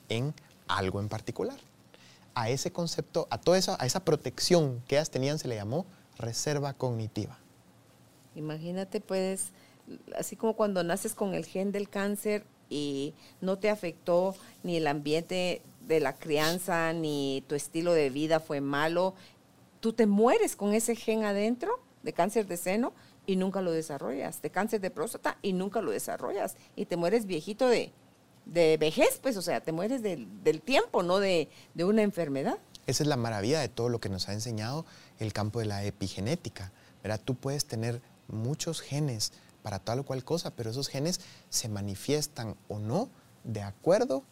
en algo en particular. A ese concepto, a toda esa, a esa protección que ellas tenían se le llamó reserva cognitiva. Imagínate, pues, así como cuando naces con el gen del cáncer, y no te afectó ni el ambiente de la crianza, ni tu estilo de vida fue malo, tú te mueres con ese gen adentro de cáncer de seno y nunca lo desarrollas, de cáncer de próstata y nunca lo desarrollas, y te mueres viejito de, vejez, pues, o sea, te mueres del, tiempo, no de, de una enfermedad. Esa es la maravilla de todo lo que nos ha enseñado el campo de la epigenética. ¿verdad? Tú puedes tener muchos genes para tal o cual cosa, pero esos genes se manifiestan o no de acuerdo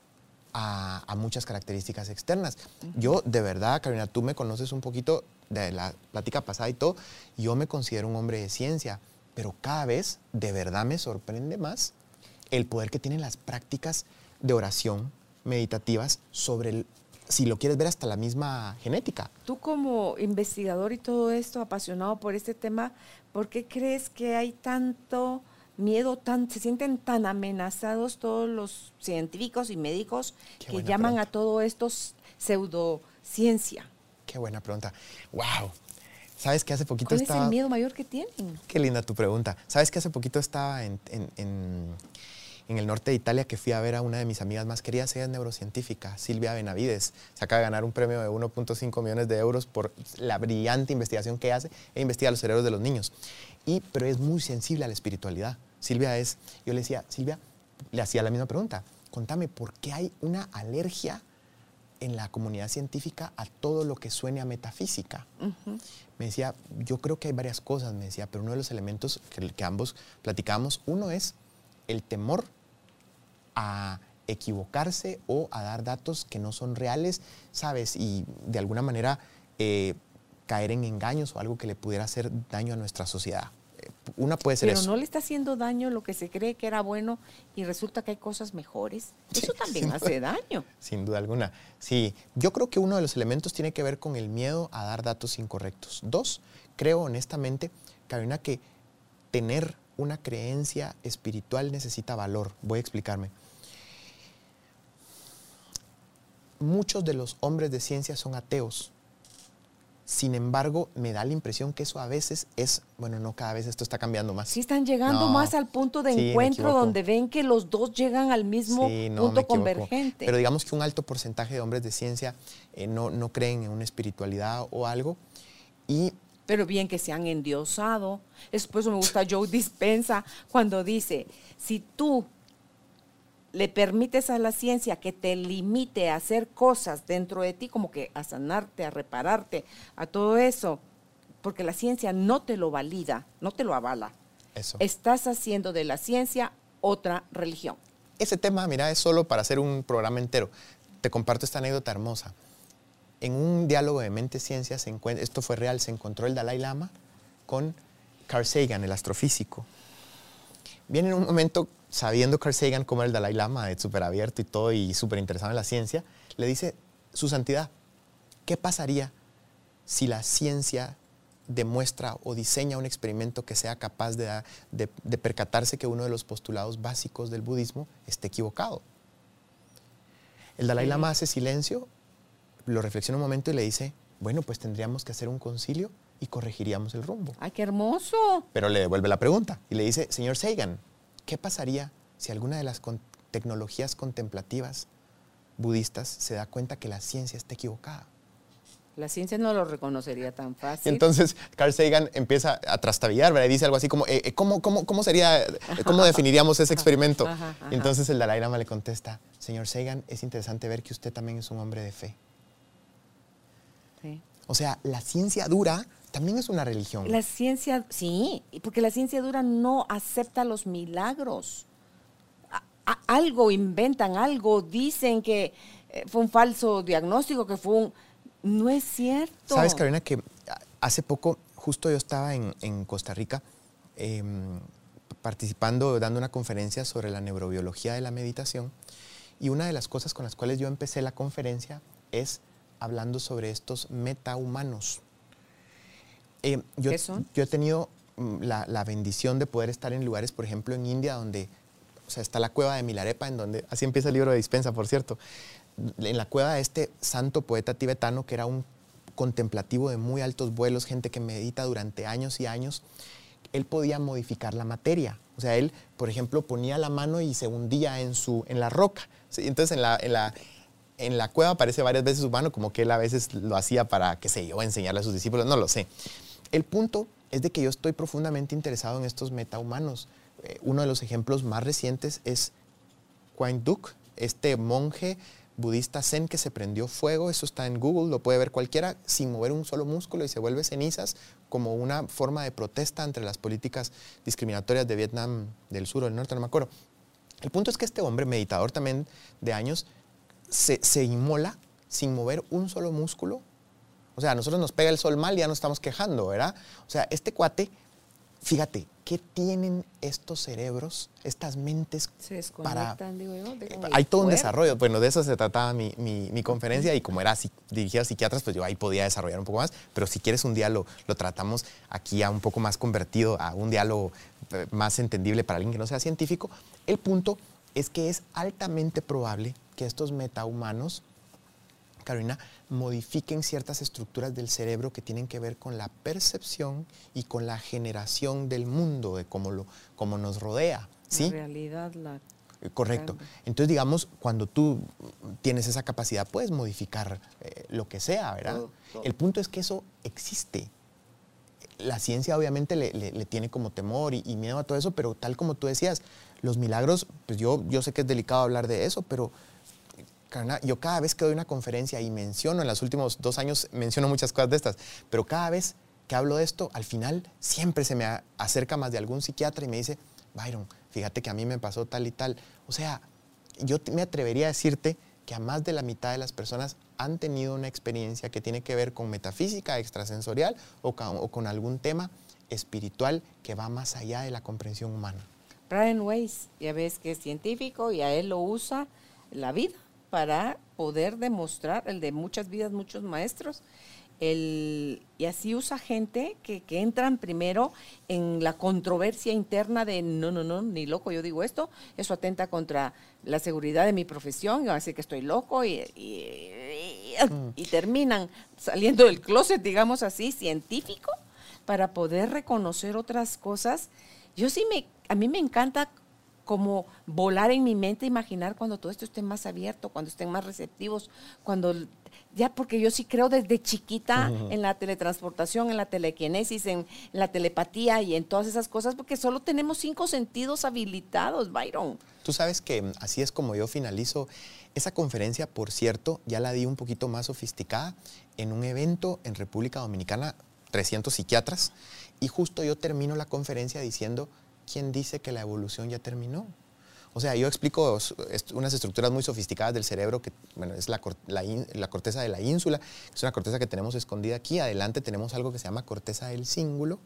a, muchas características externas. Yo, de verdad, Carolina, tú me conoces un poquito de la plática pasada y todo, yo me considero un hombre de ciencia, pero cada vez de verdad me sorprende más el poder que tienen las prácticas de oración meditativas sobre el, si lo quieres ver hasta la misma genética. Tú como investigador y todo esto, apasionado por este tema, ¿por qué crees que hay tanto miedo, tan, se sienten tan amenazados todos los científicos y médicos que llaman a todo esto pseudociencia? Qué buena pregunta. ¡Wow! ¿Sabes que hace poquito ¿Cuál estaba... es el miedo mayor que tienen? Qué linda tu pregunta. ¿Sabes que hace poquito estaba en en el norte de Italia que fui a ver a una de mis amigas más queridas, ella es neurocientífica, Silvia Benavides. Se acaba de ganar un premio de 1.5 millones de euros por la brillante investigación que hace e investiga los cerebros de los niños. Y, pero es muy sensible a la espiritualidad. Silvia es, yo le decía, Silvia, le hacía la misma pregunta, contame, ¿por qué hay una alergia en la comunidad científica a todo lo que suene a metafísica? me decía, yo creo que hay varias cosas, me decía, pero uno de los elementos que, que ambos platicamos, uno es el temor a equivocarse o a dar datos que no son reales, ¿sabes? Y de alguna manera eh, caer en engaños o algo que le pudiera hacer daño a nuestra sociedad. Una puede ser Pero eso. no le está haciendo daño lo que se cree que era bueno y resulta que hay cosas mejores. Eso también hace daño. Sin duda alguna. Sí, yo creo que uno de los elementos tiene que ver con el miedo a dar datos incorrectos. Dos, creo honestamente, Carolina, que tener una creencia espiritual necesita valor. Voy a explicarme. Muchos de los hombres de ciencia son ateos. Sin embargo, me da la impresión que eso a veces es, bueno, no cada vez esto está cambiando más. Sí están llegando No. más al punto de Sí, encuentro donde ven que los dos llegan al mismo Sí, no, punto convergente. Pero digamos que un alto porcentaje de hombres de ciencia eh, no, no creen en una espiritualidad o algo. Y Pero bien que se han endiosado. Es por eso me gusta Joe Dispensa cuando dice, si tú le permites a la ciencia que te limite a hacer cosas dentro de ti, como que a sanarte, a repararte, a todo eso, porque la ciencia no te lo valida, no te lo avala. eso. Estás haciendo de la ciencia otra religión. Ese tema, mira, es solo para hacer un programa entero. Te comparto esta anécdota hermosa. En un diálogo de mente-ciencia, se encuentra- esto fue real, se encontró el Dalai Lama con Carl Sagan, el astrofísico. Viene en un momento, sabiendo Carl Sagan cómo era el Dalai Lama, es súper abierto y todo, y súper interesado en la ciencia, le dice, su santidad, ¿qué pasaría si la ciencia demuestra o diseña un experimento que sea capaz de, da- de- de percatarse que uno de los postulados básicos del budismo esté equivocado? El Dalai. Lama hace silencio, lo reflexiona un momento y le dice, bueno, pues tendríamos que hacer un concilio y corregiríamos el rumbo. ¡Ay, qué hermoso! Pero le devuelve la pregunta y le dice, señor Sagan, ¿qué pasaría si alguna de las con- tecnologías contemplativas budistas se da cuenta que la ciencia está equivocada? La ciencia no lo reconocería tan fácil. entonces Carl Sagan empieza a trastabillar, ¿verdad? Y dice algo así como, eh, eh, ¿cómo, cómo, cómo sería, eh, cómo definiríamos ese experimento? ajá, ajá. Y entonces el Dalai Lama le contesta, señor Sagan, es interesante ver que usted también es un hombre de fe. Sí. O sea, la ciencia dura también es una religión. La ciencia, sí, porque la ciencia dura no acepta los milagros. A- a- algo inventan, algo dicen que eh, fue un falso diagnóstico, que fue un... No es cierto. Sabes, Carolina, que hace poco, justo yo estaba en, en Costa Rica em, participando, dando una conferencia sobre la neurobiología de la meditación. Y una de las cosas con las cuales yo empecé la conferencia es hablando sobre estos metahumanos. Eh, yo, ¿Qué son? Yo he tenido mm, la, la bendición de poder estar en lugares, por ejemplo, en India, donde o sea, está la cueva de Milarepa, en donde, así empieza el libro de dispensa, por cierto, en la cueva de este santo poeta tibetano, que era un contemplativo de muy altos vuelos, gente que medita durante años y años, él podía modificar la materia. O sea, él, por ejemplo, ponía la mano y se hundía en, su, en la roca. Entonces, en la, en, la, en la cueva aparece varias veces su mano, como que él a veces lo hacía para, qué sé yo, enseñarle a sus discípulos, no lo sé. El punto es de que yo estoy profundamente interesado en estos metahumanos. Eh, uno de los ejemplos más recientes es Quang Duc, este monje budista zen que se prendió fuego, eso está en Google, lo puede ver cualquiera, sin mover un solo músculo y se vuelve cenizas como una forma de protesta entre las políticas discriminatorias de Vietnam del sur o del norte, no me acuerdo. El punto es que este hombre, meditador también de años, se, se inmola sin mover un solo músculo. O sea, a nosotros nos pega el sol mal y ya nos estamos quejando, ¿verdad? O sea, este cuate, fíjate, ¿qué tienen estos cerebros, estas mentes Se para digo yo. eh, hay todo un desarrollo. Bueno, de eso se trataba mi, mi- mi conferencia y como era psi- dirigida a psiquiatras, pues yo ahí podía desarrollar un poco más. Pero si quieres un diálogo, lo tratamos aquí a un poco más convertido, a un diálogo eh, más entendible para alguien que no sea científico. El punto es que es altamente probable que estos metahumanos, Carolina, modifiquen ciertas estructuras del cerebro que tienen que ver con la percepción y con la generación del mundo, de cómo, lo, cómo nos rodea. ¿sí? En realidad, la Eh, Correcto. Entonces, digamos, cuando tú tienes esa capacidad, puedes modificar eh, lo que sea, ¿verdad? Todo, todo. El punto es que eso existe. La ciencia obviamente le, le- le tiene como temor y, y miedo a todo eso, pero tal como tú decías, los milagros, pues yo, yo sé que es delicado hablar de eso, pero carnal, yo cada vez que doy una conferencia y menciono, en los últimos dos años menciono muchas cosas de estas, pero cada vez que hablo de esto, al final siempre se me acerca más de algún psiquiatra y me dice, Byron, fíjate que a mí me pasó tal y tal. O sea, yo me atrevería a decirte que a más de la mitad de las personas han tenido una experiencia que tiene que ver con metafísica extrasensorial o con, algún tema espiritual que va más allá de la comprensión humana. Brian Weiss, ya ves que es científico y a él lo usa la vida para poder demostrar el de muchas vidas, muchos maestros. El, y así usa gente que, que, entran primero en la controversia interna de no, no, no, ni loco, yo digo esto, eso atenta contra la seguridad de mi profesión, y van a decir que estoy loco y, y, y terminan saliendo del closet, digamos así, científico, para poder reconocer otras cosas. Yo sí me, a mí me encanta como volar en mi mente, imaginar cuando todo esto esté más abierto, cuando estén más receptivos, cuando ya porque yo sí creo desde chiquita en la teletransportación, en la telequinesis, en la telepatía y en todas esas cosas, porque solo tenemos cinco sentidos habilitados, Byron. Tú sabes que mm, así es como yo finalizo esa conferencia, por cierto, ya la di un poquito más sofisticada en un evento en República Dominicana, 300 psiquiatras, y justo yo termino la conferencia diciendo ¿quién dice que la evolución ya terminó? O sea, yo explico unas estructuras muy sofisticadas del cerebro, que bueno, es la, corteza de la ínsula, es una corteza que tenemos escondida aquí. Adelante tenemos algo que se llama corteza del cíngulo.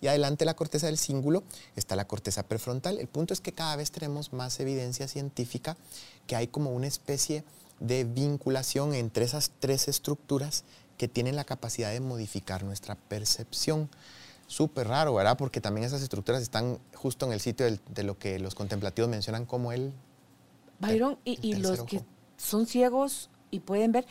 Y adelante de la corteza del cíngulo está la corteza prefrontal. El punto es que cada vez tenemos más evidencia científica que hay como una especie de vinculación entre esas tres estructuras que tienen la capacidad de modificar nuestra percepción súper raro, ¿verdad? Porque también esas estructuras están justo en el sitio de lo que los contemplativos mencionan como el... Byron, y, los que son ciegos y pueden ver,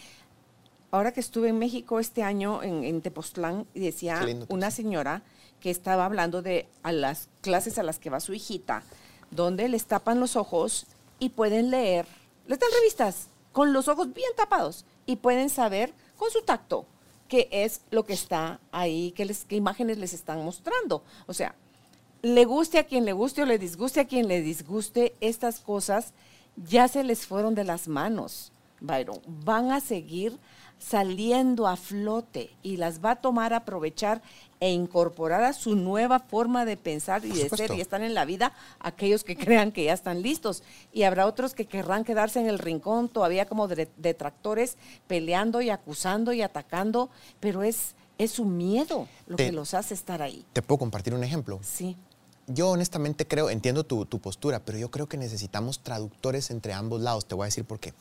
ahora que estuve en México este año, en, Tepoztlán, decía una señora que estaba hablando de a las clases a las que va su hijita, donde les tapan los ojos y pueden leer, les dan revistas con los ojos bien tapados y pueden saber con su tacto qué es lo que está ahí, qué, les, qué imágenes les están mostrando. O sea, le guste a quien le guste o le disguste a quien le disguste, estas cosas ya se les fueron de las manos, Byron. Van a seguir saliendo a flote y las va a tomar, aprovechar e incorporar a su nueva forma de pensar y de ser y están en la vida aquellos que crean que ya están listos. Y habrá otros que querrán quedarse en el rincón todavía como detractores, peleando y acusando y atacando, pero es, es su miedo lo que los hace estar ahí. ¿Te puedo compartir un ejemplo? Sí. Yo honestamente creo, entiendo tu, tu postura, pero yo creo que necesitamos traductores entre ambos lados. Te voy a decir por qué.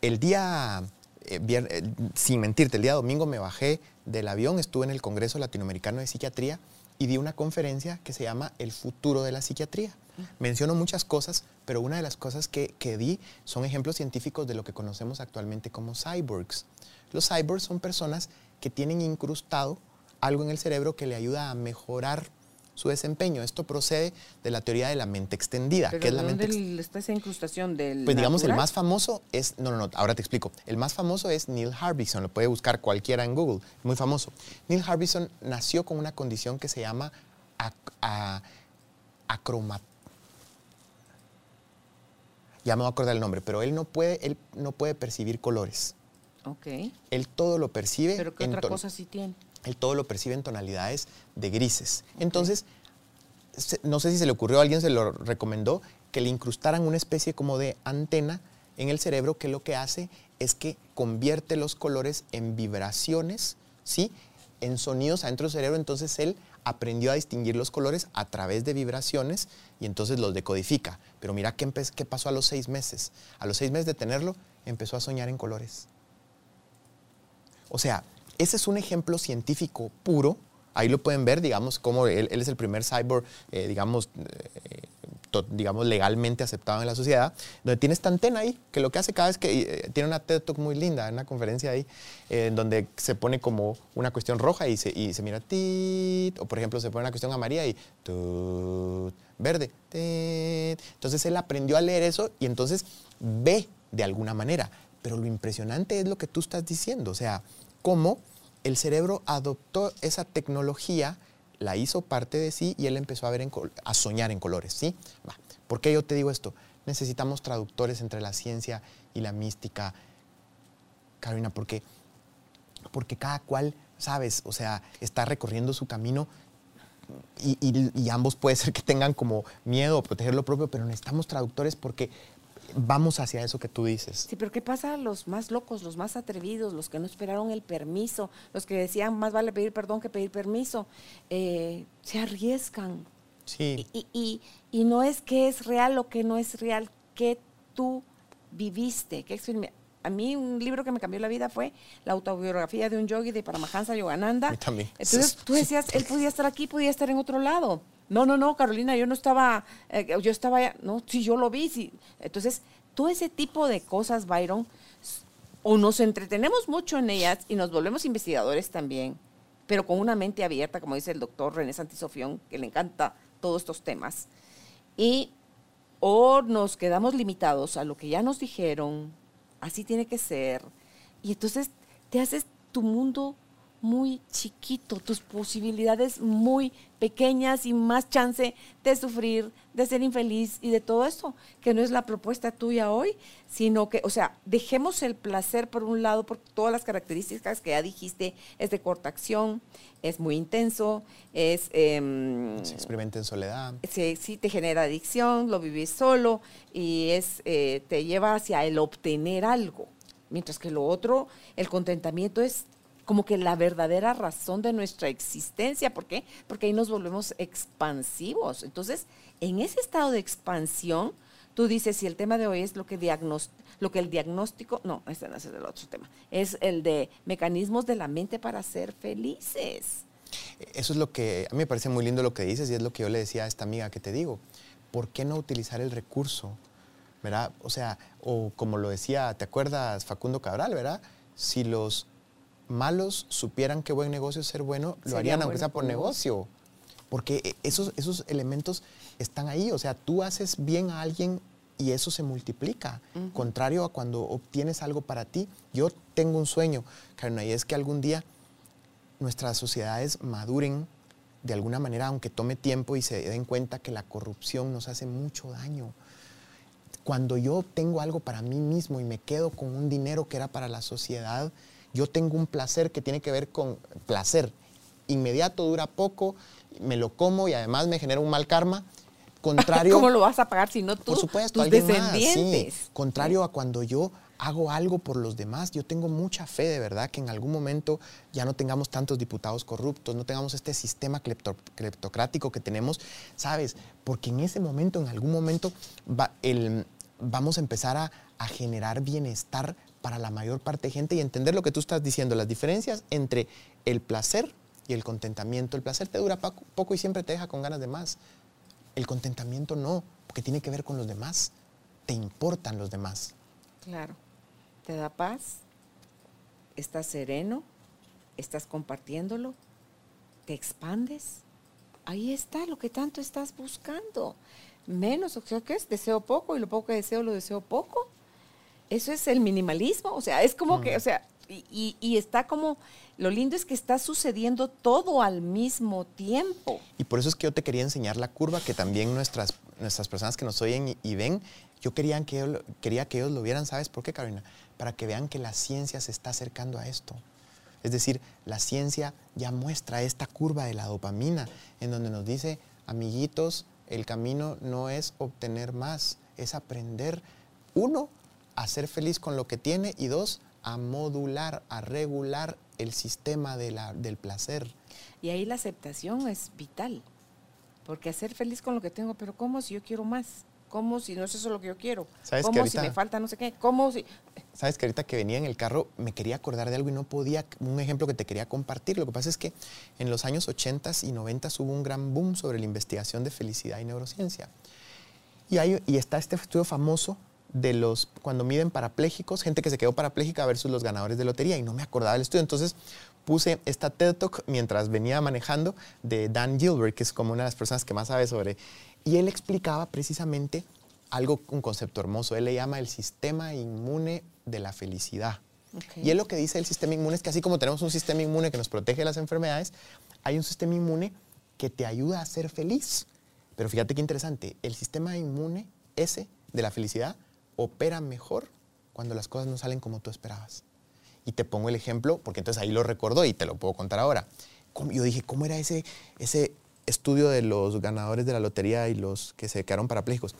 El día eh, eh, sin mentirte, el día domingo me bajé del avión, estuve en el Congreso Latinoamericano de Psiquiatría y di una conferencia que se llama El futuro de la psiquiatría. Menciono muchas cosas, pero una de las cosas que, que di son ejemplos científicos de lo que conocemos actualmente como cyborgs. Los cyborgs son personas que tienen incrustado algo en el cerebro que le ayuda a mejorar su desempeño. Esto procede de la teoría de la mente extendida. ¿Pero que es la dónde está esa incrustación del Pues digamos, el más famoso es, no, no, no, ahora te explico. El más famoso es Neil Harbison, lo puede buscar cualquiera en Google, muy famoso. Neil Harbison nació con una condición que se llama acromat ya me voy a acordar el nombre, pero él no puede, él no puede percibir colores. Ok. Él todo lo percibe. ¿Pero qué otra cosa sí tiene? Él todo lo percibe en tonalidades de grises. Entonces, no sé si se le ocurrió a alguien, se lo recomendó, que le incrustaran una especie como de antena en el cerebro que lo que hace es que convierte los colores en vibraciones, ¿sí? En sonidos adentro del cerebro. Entonces él aprendió a distinguir los colores a través de vibraciones y entonces los decodifica. Pero mira qué, qué pasó a los seis meses. A los seis meses de tenerlo, empezó a soñar en colores. O sea, ese es un ejemplo científico puro. Ahí lo pueden ver, digamos, como él, es el primer cyborg, eh, digamos, eh, digamos, legalmente aceptado en la sociedad, donde tiene esta antena ahí, que lo que hace cada vez que eh, tiene una TED Talk muy linda, una conferencia ahí, en donde se pone como una cuestión roja y se, y se mira tit, o por ejemplo se pone una cuestión amarilla y verde. Entonces él aprendió a leer eso y entonces ve de alguna manera. Pero lo impresionante es lo que tú estás diciendo, o sea, cómo el cerebro adoptó esa tecnología, la hizo parte de sí y él empezó a, ver a soñar en colores, ¿sí? ¿Por qué yo te digo esto? Necesitamos traductores entre la ciencia y la mística, Carolina, porque, porque cada cual ¿sabes? O sea, está recorriendo su camino y, y- y ambos puede ser que tengan como miedo o proteger lo propio, pero necesitamos traductores porque vamos hacia eso que tú dices. Sí, pero ¿qué pasa a los más locos, los más atrevidos, los que no esperaron el permiso, los que decían más vale pedir perdón que pedir permiso? Eh, se arriesgan. Sí, Y, y- y no es que es real o que no es real, que tú viviste, que A mí un libro que me cambió la vida fue la autobiografía de un yogi de Paramahansa Yogananda. A mí también. Entonces tú decías, él podía estar aquí, podía estar en otro lado. No, no, no, Carolina, yo no estaba, eh, yo estaba, no, sí, yo lo vi. Sí. Entonces, todo ese tipo de cosas, Byron, o nos entretenemos mucho en ellas y nos volvemos investigadores también, pero con una mente abierta, como dice el doctor René Santisofión, que le encanta todos estos temas. Y o nos quedamos limitados a lo que ya nos dijeron, así tiene que ser, y entonces te haces tu mundo muy chiquito, tus posibilidades muy pequeñas y más chance de sufrir, de ser infeliz y de todo esto, que no es la propuesta tuya hoy, sino que, o sea, dejemos el placer por un lado por todas las características que ya dijiste, es de corta acción, es muy intenso, es... em, se experimenta en soledad. se- sí te genera adicción, lo vivís solo y es, eh, te lleva hacia el obtener algo. Mientras que lo otro, el contentamiento es como que la verdadera razón de nuestra existencia. ¿Por qué? Porque ahí nos volvemos expansivos. Entonces, en ese estado de expansión, tú dices, si el tema de hoy es lo que, lo que el diagnóstico, no, este no es el otro tema, es el de mecanismos de la mente para ser felices. Eso es lo que a mí me parece muy lindo lo que dices y es lo que yo le decía a esta amiga que te digo. ¿Por qué no utilizar el recurso? ¿Verdad? O sea, o como lo decía, ¿te acuerdas Facundo Cabral, verdad? Si los malos supieran qué buen negocio es ser bueno, lo Sería harían aunque sea por negocio. Porque e- esos, esos elementos están ahí. O sea, tú haces bien a alguien y eso se multiplica. Contrario a cuando obtienes algo para ti. Yo tengo un sueño, Karina, y es que algún día nuestras sociedades maduren de alguna manera, aunque tome tiempo y se den cuenta que la corrupción nos hace mucho daño. Cuando yo obtengo algo para mí mismo y me quedo con un dinero que era para la sociedad, yo tengo un placer que tiene que ver con placer. Inmediato, dura poco, me lo como y además me genera un mal karma. Contrario, ¿Cómo lo vas a pagar si no tú, por supuesto, tus alguien más, sí. descendientes? Contrario a cuando yo hago algo por los demás, yo tengo mucha fe de verdad que en algún momento ya no tengamos tantos diputados corruptos, no tengamos este sistema clepto- cleptocrático que tenemos, ¿sabes? Porque en ese momento, en algún momento, va- el- vamos a empezar a, a generar bienestar para la mayor parte de gente y entender lo que tú estás diciendo, las diferencias entre el placer y el contentamiento. El placer te dura poco y siempre te deja con ganas de más. El contentamiento no, porque tiene que ver con los demás. Te importan los demás. Claro. Te da paz, estás sereno, estás compartiéndolo, te expandes. Ahí está lo que tanto estás buscando. Menos, o ¿qué es? Deseo poco y lo poco que deseo lo deseo poco. Eso es el minimalismo. O sea, es como que, o sea, y, y- y está como, lo lindo es que está sucediendo todo al mismo tiempo. Y por eso es que yo te quería enseñar la curva que también nuestras, nuestras personas que nos oyen y, y ven, yo quería que, quería que ellos lo vieran, ¿sabes por qué, Carolina? Para que vean que la ciencia se está acercando a esto. Es decir, la ciencia ya muestra esta curva de la dopamina, en donde nos dice, amiguitos, el camino no es obtener más, es aprender, uno, a ser feliz con lo que tiene y dos, a modular, a regular el sistema de la- del placer. Y ahí la aceptación es vital. Porque hacer feliz con lo que tengo, pero ¿cómo si yo quiero más? ¿Cómo si no es eso lo que yo quiero? ¿Sabes que ¿Cómo si me falta no sé qué? ¿Cómo si...? Sabes que ahorita que venía en el carro me quería acordar de algo y no podía, un ejemplo que te quería compartir. Lo que pasa es que en los años 80 y 90 hubo un gran boom sobre la investigación de felicidad y neurociencia. Y, hay, y está este estudio famoso de los, cuando miden parapléjicos, gente que se quedó parapléjica versus los ganadores de lotería, y no me acordaba del estudio. Entonces puse esta TED Talk mientras venía manejando de Dan Gilbert, que es como una de las personas que más sabe sobre. Y él explicaba precisamente algo, un concepto hermoso. Él le llama el sistema inmune de la felicidad. Y él lo que dice del sistema inmune es que así como tenemos un sistema inmune que nos protege de las enfermedades, hay un sistema inmune que te ayuda a ser feliz. Pero fíjate qué interesante, el sistema inmune ese de la felicidad opera mejor cuando las cosas no salen como tú esperabas. Y te pongo el ejemplo, porque entonces ahí lo recordó y te lo puedo contar ahora. Yo dije, ¿cómo era ese, ese estudio de los ganadores de la lotería y los que se quedaron parapléjicos?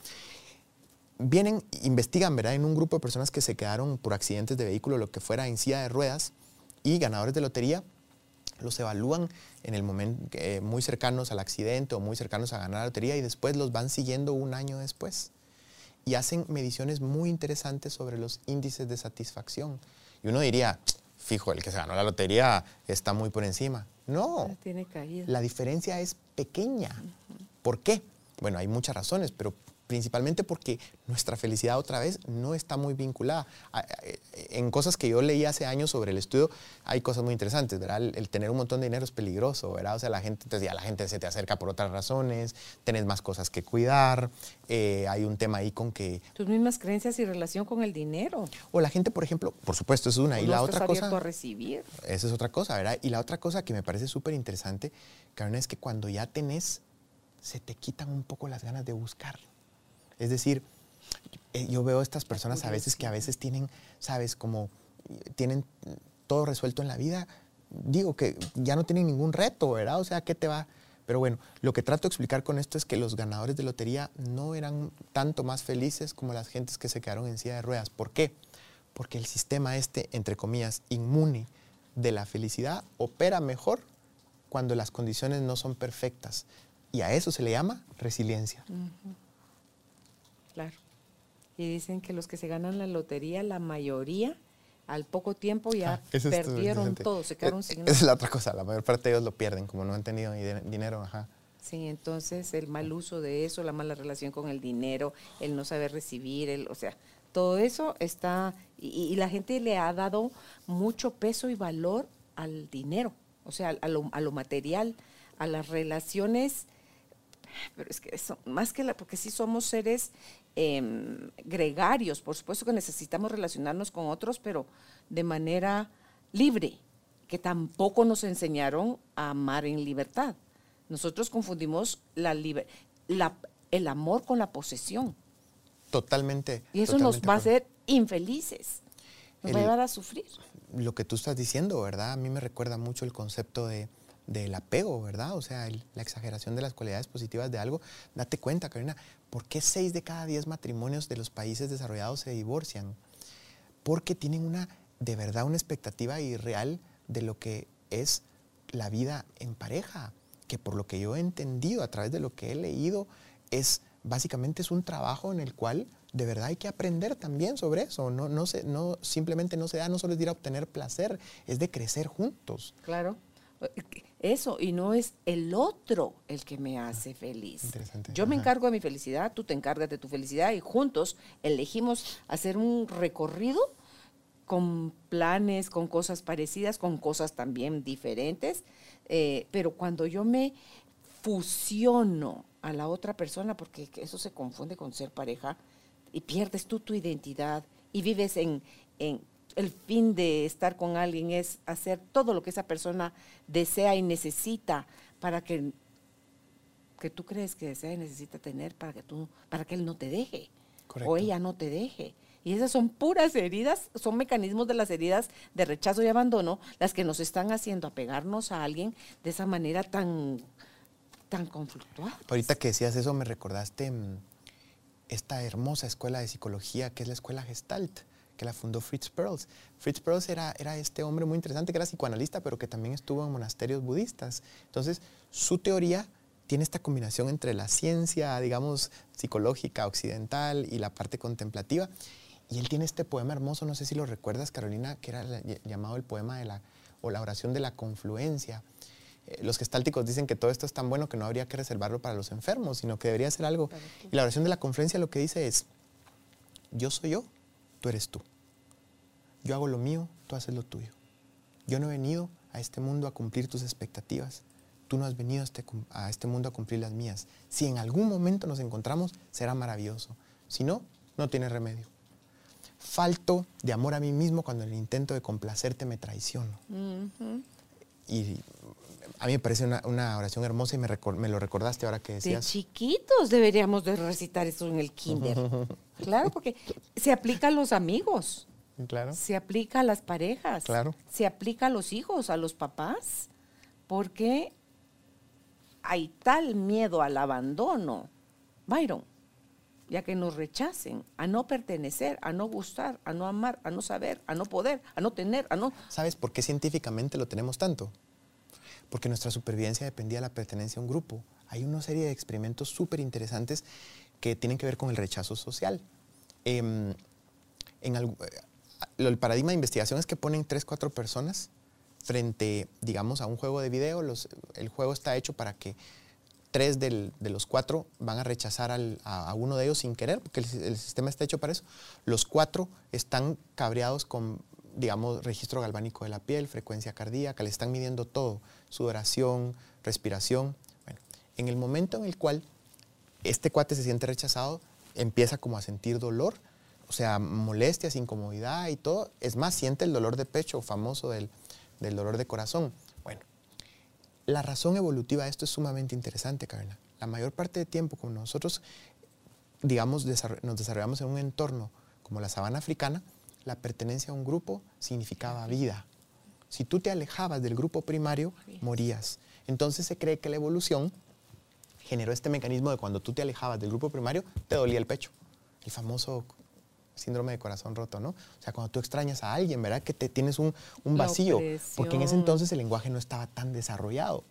Vienen, investigan, ¿verdad? En un grupo de personas que se quedaron por accidentes de vehículo, lo que fuera, en silla de ruedas, y ganadores de lotería, los evalúan en el momento eh, muy cercanos al accidente o muy cercanos a ganar la lotería y después los van siguiendo un año después. Y hacen mediciones muy interesantes sobre los índices de satisfacción. Y uno diría, fijo, el que se ganó la lotería está muy por encima. No, tiene caída. la diferencia es pequeña. ¿Por qué? Bueno, hay muchas razones, pero principalmente porque nuestra felicidad otra vez no está muy vinculada. Eh, en cosas que yo leí hace años sobre el estudio, hay cosas muy interesantes, ¿verdad? El, tener un montón de dinero es peligroso, ¿verdad? O sea, la gente, entonces ya la gente se te acerca por otras razones, tenés más cosas que cuidar, eh, hay un tema ahí con que... Tus mismas creencias y relación con el dinero. O la gente, por ejemplo, por supuesto, es una. y la otra cosa... a recibir. Esa es otra cosa, ¿verdad? Y la otra cosa que me parece súper interesante, Karen, es que cuando ya tenés, se te quitan un poco las ganas de buscar. Es decir, eh, yo veo a estas personas a veces que a veces tienen, sabes, como tienen todo resuelto en la vida. Digo que ya no tienen ningún reto, ¿verdad? O sea, ¿qué te va? Pero bueno, lo que trato de explicar con esto es que los ganadores de lotería no eran tanto más felices como las gentes que se quedaron en silla de ruedas. ¿Por qué? Porque el sistema este, entre comillas, inmune de la felicidad opera mejor cuando las condiciones no son perfectas. Y a eso se le llama resiliencia. Claro. Y dicen que los que se ganan la lotería, la mayoría, al poco tiempo ya ah, perdieron todo, se quedaron eh, sin Esa es la otra cosa, la mayor parte de ellos lo pierden, como no han tenido dinero, ajá. Sí, entonces el mal uso de eso, la mala relación con el dinero, el no saber recibir, el, o sea, todo eso está, y, la gente le ha dado mucho peso y valor al dinero, o sea, a lo, a lo material, a las relaciones, pero es que eso, más que la, porque sí somos seres Em, gregarios. Por supuesto que necesitamos relacionarnos con otros, pero de manera libre, que tampoco nos enseñaron a amar en libertad. Nosotros confundimos la, la el amor con la posesión. Totalmente. Y eso nos va a hacer infelices. Nos va a llevar a sufrir. Lo que tú estás diciendo, ¿verdad? A mí me recuerda mucho el concepto de del apego, ¿verdad? O sea, la exageración de las cualidades positivas de algo. Date cuenta, Karina, ¿por qué seis de cada diez matrimonios de los países desarrollados se divorcian? Porque tienen una, de verdad, una expectativa irreal de lo que es la vida en pareja, que por lo que yo he entendido a través de lo que he leído, es básicamente es un trabajo en el cual de verdad hay que aprender también sobre eso. No, no, se, no simplemente no se da, no solo es ir a obtener placer, es de crecer juntos. Claro eso y no es el otro el que me hace feliz. Yo me encargo de mi felicidad, tú te encargas de tu felicidad y juntos elegimos hacer un recorrido con planes, con cosas parecidas, con cosas también diferentes, eh, pero cuando yo me fusiono a la otra persona, porque eso se confunde con ser pareja, y pierdes tú tu identidad y vives en, en el fin de estar con alguien es hacer todo lo que esa persona desea y necesita para que, que tú crees que desea y necesita tener para que, tú, para que él no te deje o ella no te deje. Y esas son puras heridas, son mecanismos de las heridas de rechazo y abandono las que nos están haciendo apegarnos a alguien de esa manera tan, tan conflictuada. Ahorita que decías eso me recordaste mm, esta hermosa escuela de psicología que es la escuela Gestalt que la fundó Fritz Perls. Fritz Perls era, era este hombre muy interesante que era psicoanalista, pero que también estuvo en monasterios budistas. Entonces, su teoría tiene esta combinación entre la ciencia, digamos, psicológica occidental y la parte contemplativa. Y él tiene este poema hermoso, no sé si lo recuerdas, Carolina, que era llamado el poema de la, o la oración de la confluencia. Eh, los gestálticos dicen que todo esto es tan bueno que no habría que reservarlo para los enfermos, sino que debería ser algo. Y la oración de la confluencia lo que dice es, yo soy yo, tú eres tú. Yo hago lo mío, tú haces lo tuyo. Yo no he venido a este mundo a cumplir tus expectativas. Tú no has venido a este, a este mundo a cumplir las mías. Si en algún momento nos encontramos, será maravilloso. Si no, no tiene remedio. Falto de amor a mí mismo cuando en el intento de complacerte me traiciono. Y a mí me parece una, oración hermosa y me, me, lo recordaste ahora que decías. De chiquitos deberíamos de recitar eso en el kinder. claro, porque se aplica a los amigos. Claro. Se aplica a las parejas. Claro. Se aplica a los hijos, a los papás. Porque hay tal miedo al abandono, Byron, ya que nos rechacen, a no pertenecer, a no gustar, a no amar, a no saber, a no poder, a no tener, a no... ¿Sabes por qué científicamente lo tenemos tanto? Porque nuestra supervivencia dependía de la pertenencia a un grupo. Hay una serie de experimentos súper interesantes que tienen que ver con el rechazo social. Em, en eh, el paradigma de investigación es que ponen tres, cuatro personas frente, digamos, a un juego de video. el juego está hecho para que tres de los cuatro van a rechazar a, uno de ellos sin querer, porque el, sistema está hecho para eso. Los cuatro están cabreados con, digamos, registro galvánico de la piel, frecuencia cardíaca, le están midiendo todo, sudoración, respiración. Bueno, en el momento en el cual este cuate se siente rechazado, empieza como a sentir dolor, o sea, molestias, incomodidad y todo. Es más, siente el dolor de pecho famoso del, del dolor de corazón. Bueno, la razón evolutiva de esto es sumamente interesante, Carla. La mayor parte del tiempo, como nosotros, digamos, nos desarrollamos en un entorno como la sabana africana, la pertenencia a un grupo significaba vida. Si tú te alejabas del grupo primario, morías. Entonces se cree que la evolución generó este mecanismo de cuando tú te alejabas del grupo primario, te dolía el pecho. El famoso síndrome de corazón roto, ¿no? O sea, cuando tú extrañas a alguien, ¿verdad? Que te tienes un, vacío, porque en ese entonces el lenguaje no estaba tan desarrollado.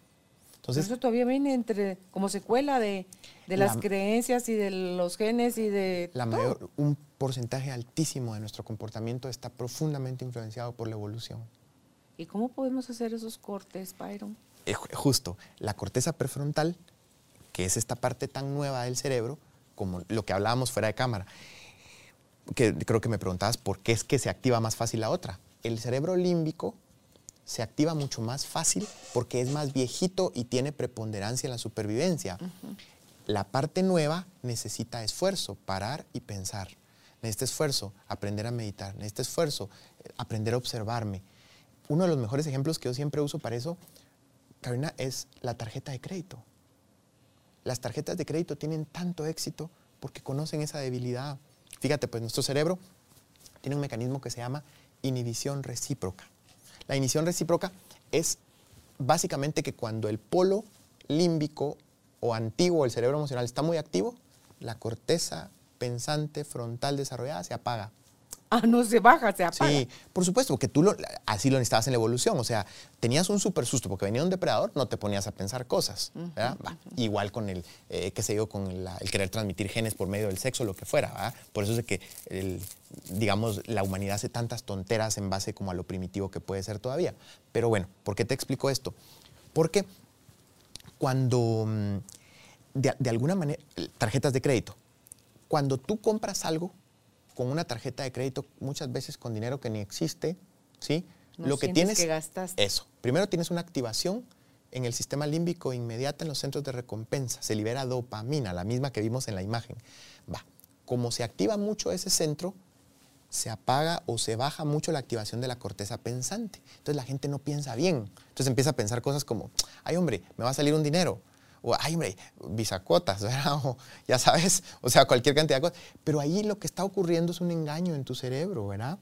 Entonces, eso todavía viene entre como secuela de, las creencias y de los genes y de la mayor un porcentaje altísimo de nuestro comportamiento está profundamente influenciado por la evolución. ¿Y cómo podemos hacer esos cortes, Byron? Eh, justo, la corteza prefrontal, que es esta parte tan nueva del cerebro, como lo que hablábamos fuera de cámara, que creo que me preguntabas por qué es que se activa más fácil la otra. El cerebro límbico se activa mucho más fácil porque es más viejito y tiene preponderancia en la supervivencia. La parte nueva necesita esfuerzo, parar y pensar. Necesita esfuerzo, aprender a meditar. Necesita esfuerzo, eh, aprender a observarme. Uno de los mejores ejemplos que yo siempre uso para eso, Karina, es la tarjeta de crédito. Las tarjetas de crédito tienen tanto éxito porque conocen esa debilidad. Fíjate, pues nuestro cerebro tiene un mecanismo que se llama inhibición recíproca. La inhibición recíproca es básicamente que cuando el polo límbico o antiguo del cerebro emocional está muy activo, la corteza pensante frontal desarrollada se apaga. Ah, no se baja, se apaga. Sí, por supuesto, porque tú lo, así lo necesitabas en la evolución. O sea, tenías un súper susto porque venía un depredador, no te ponías a pensar cosas. Igual con el, eh, qué sé yo, con el querer transmitir genes por medio del sexo, lo que fuera. Por eso es que, digamos, la humanidad hace tantas tonteras en base como a lo primitivo que puede ser todavía. Pero bueno, ¿por qué te explico esto? Porque cuando, mm, de alguna manera, tarjetas de crédito, cuando tú compras algo, con una tarjeta de crédito, muchas veces con dinero que ni existe, ¿sí? lo que tienes que eso. Primero tienes una activación en el sistema límbico inmediata en los centros de recompensa. Se libera dopamina, la misma que vimos en la imagen. Va. Como se activa mucho ese centro, se apaga o se baja mucho la activación de la corteza pensante. Entonces la gente no piensa bien. Entonces empieza a pensar cosas como, ay hombre, me va a salir un dinero o ay, hombre, bisacotas, ¿verdad? O ya sabes, o sea, cualquier cantidad de cosas. Pero ahí lo que está ocurriendo es un engaño en tu cerebro, ¿verdad?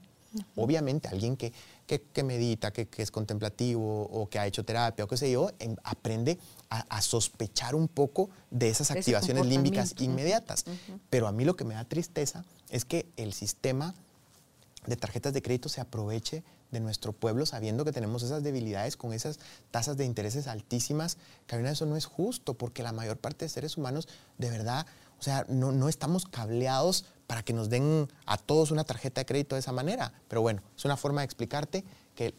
Obviamente, alguien que, que, medita, que, que, es contemplativo o que ha hecho terapia o qué sé yo, aprende a, sospechar un poco de esas activaciones límbicas inmediatas. Pero a mí lo que me da tristeza es que el sistema de tarjetas de crédito se aproveche de nuestro pueblo sabiendo que tenemos esas debilidades con esas tasas de intereses altísimas. Carolina, eso no es justo porque la mayor parte de seres humanos de verdad, o sea, no, no estamos cableados para que nos den a todos una tarjeta de crédito de esa manera. Pero bueno, es una forma de explicarte que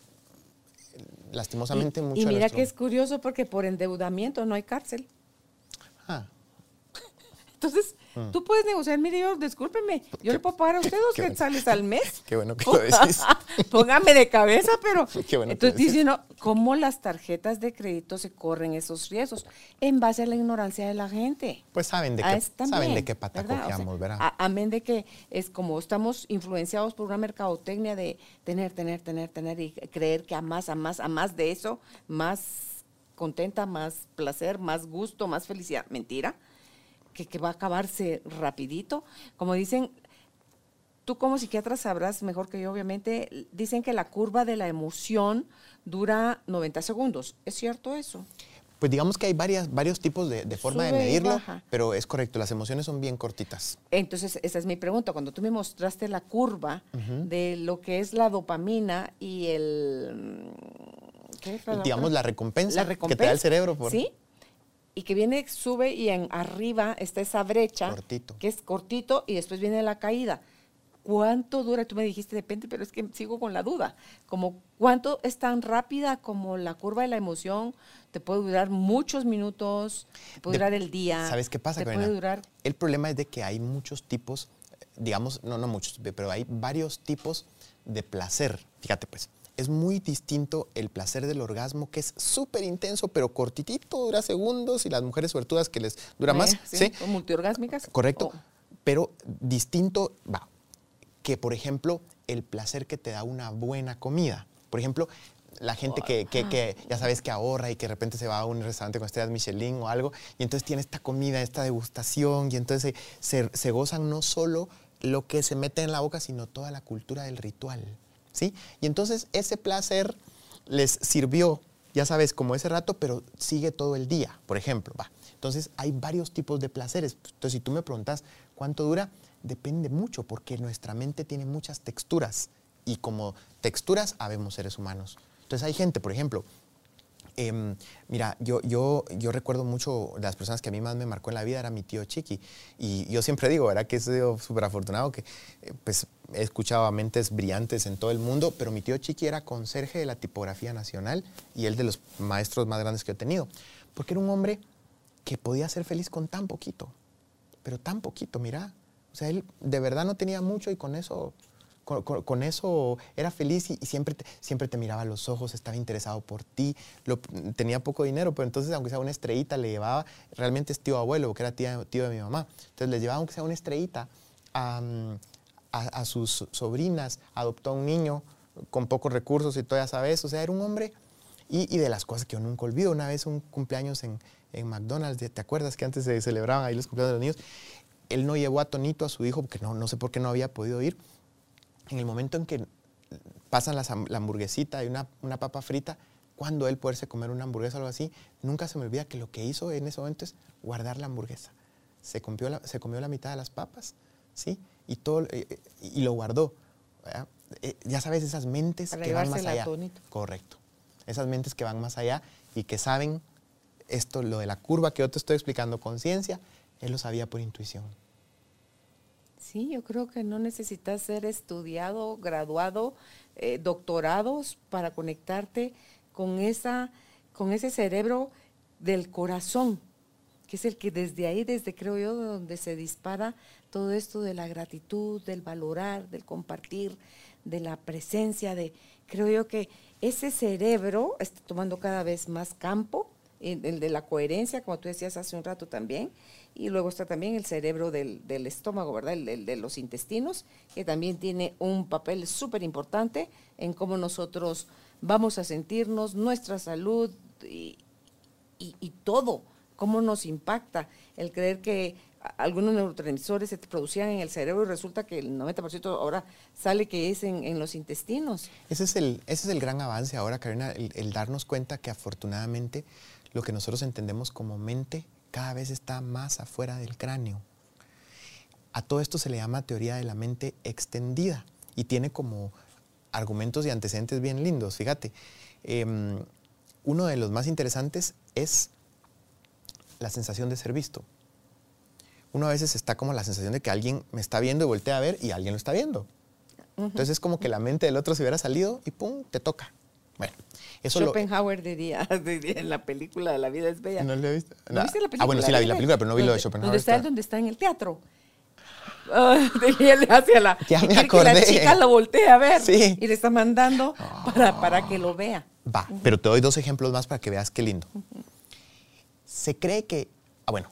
lastimosamente y, mucho... Y mira que es curioso porque por endeudamiento no hay cárcel. Ah. Entonces, Mm. Tú puedes negociar, mire, yo, discúlpeme, yo le puedo pagar a usted dos quetzales al mes. Qué bueno que lo decís. Póngame de cabeza, pero. Qué bueno entonces, diciendo, ¿cómo las tarjetas de crédito se corren esos riesgos? En base a la ignorancia de la gente. Pues saben de qué, saben de qué pata ¿verdad? ¿verdad? amén de que es como estamos influenciados por una mercadotecnia de tener, tener, tener, tener y creer que a más, a más, a más de eso, más contenta, más placer, más gusto, más felicidad. Mentira que, va a acabarse rapidito. Como dicen, tú como psiquiatra sabrás mejor que yo, obviamente, dicen que la curva de la emoción dura 90 segundos. ¿Es cierto eso? Pues digamos que hay varias, varios tipos de, de forma de Sube medirlo, pero es correcto, las emociones son bien cortitas. Entonces, esa es mi pregunta. Cuando tú me mostraste la curva de lo que es la dopamina y el... ¿qué es la digamos la recompensa, La que te da el cerebro por Sí. Y que viene, sube y en arriba está esa brecha. Cortito. Que es cortito y después viene la caída. ¿Cuánto dura? Tú me dijiste depende, pero es que sigo con la duda. Como cuánto es tan rápida como la curva de la emoción. Te puede durar muchos minutos, te puede De- durar el día. ¿Sabes qué pasa, Te Karina? puede durar El problema es de que hay muchos tipos, digamos, no, no muchos, pero hay varios tipos de placer. Fíjate pues, es muy distinto el placer del orgasmo, que es súper intenso, pero cortitito, dura segundos, y las mujeres suertudas que les dura más, sí, ¿sí? o multiorgásmicas. Correcto. O- Pero distinto, va, que por ejemplo, el placer que te da una buena comida. Por ejemplo, la gente que, que- que ya sabes que ahorra y que de repente se va a un restaurante con estrellas Michelin o algo, y entonces tiene esta comida, esta degustación, y entonces se, se gozan no solo lo que se mete en la boca, sino toda la cultura del ritual. ¿Sí? Y entonces ese placer les sirvió, ya sabes, como ese rato, pero sigue todo el día, por ejemplo. Va. Entonces hay varios tipos de placeres. Entonces si tú me preguntas cuánto dura, depende mucho, porque nuestra mente tiene muchas texturas. Y como texturas habemos seres humanos. Entonces hay gente, por ejemplo, Em, mira, yo, yo, yo recuerdo mucho de las personas que a mí más me marcó en la vida era mi tío Chiqui. Y yo siempre digo, ¿verdad? Que he sido súper afortunado, que eh, pues he escuchado a mentes brillantes en todo el mundo, pero mi tío Chiqui era conserje de la tipografía nacional y él de los maestros más grandes que he tenido. Porque era un hombre que podía ser feliz con tan poquito, pero tan poquito, mira. O sea, él de verdad no tenía mucho y con eso con, eso era feliz y, siempre, te, siempre te miraba a los ojos, estaba interesado por ti. Lo- tenía poco dinero, pero entonces, aunque sea una estrellita, le llevaba, realmente es tío abuelo, porque era tío de mi mamá. Entonces, les llevaba, aunque sea una estrellita, a, a- sus sobrinas, adoptó a un niño con pocos recursos y todo, ya sabes. O sea, era un hombre. Y, y de las cosas que yo nunca olvido, una vez un cumpleaños en, en McDonald's, ¿te acuerdas que antes se celebraban ahí los cumpleaños de los niños? Él no llevó a Tonito, a su hijo, porque no, no sé por qué no había podido ir en el momento en que pasan la hamburguesita y una, una papa frita, cuando él poderse comer una hamburguesa o algo así, nunca se me olvida que lo que hizo en ese momento es guardar la hamburguesa. Se comió la, se comió la mitad de las papas, ¿sí? Y, todo, eh, eh, y lo guardó. ¿verdad? Eh, ya sabes, esas mentes Para que van más allá. Tonito. Correcto. Esas mentes que van más allá y que saben esto, lo de la curva que yo te estoy explicando con ciencia, él lo sabía por intuición. Sí, yo creo que no necesitas ser estudiado, graduado, eh, doctorados para conectarte con, esa, con ese cerebro del corazón, que es el que desde ahí, desde creo yo, donde se dispara todo esto de la gratitud, del valorar, del compartir, de la presencia, de creo yo que ese cerebro está tomando cada vez más campo, el de la coherencia, como tú decías hace un rato también, y luego está también el cerebro del, del estómago, ¿verdad? El, de los intestinos, que también tiene un papel súper importante en cómo nosotros vamos a sentirnos, nuestra salud y, y, todo, cómo nos impacta el creer que algunos neurotransmisores se producían en el cerebro y resulta que el 90% ahora sale que es en, en los intestinos. Ese es el, ese es el gran avance ahora, Karina, el, el darnos cuenta que afortunadamente lo que nosotros entendemos como mente cada vez está más afuera del cráneo. A todo esto se le llama teoría de la mente extendida y tiene como argumentos y antecedentes bien lindos. Fíjate, em, uno de los más interesantes es la sensación de ser visto. Uno a veces está como la sensación de que alguien me está viendo y voltea a ver y alguien lo está viendo. Entonces es como que la mente del otro se hubiera salido y pum, te toca. Bueno, eso lo, Schopenhauer diría, diría en la película La vida es bella. ¿No lo he visto? ¿No viste la película? Ah, bueno, sí la vi la película, pero no vi lo de Schopenhauer. Donde está él, donde está en el teatro. Ah, él hacia la, Ya me quiere que la acordé. chica lo voltee a ver Sí. y le está mandando para, para que lo vea. Va, pero te doy dos ejemplos más para que veas qué lindo. Se cree que, ah, bueno,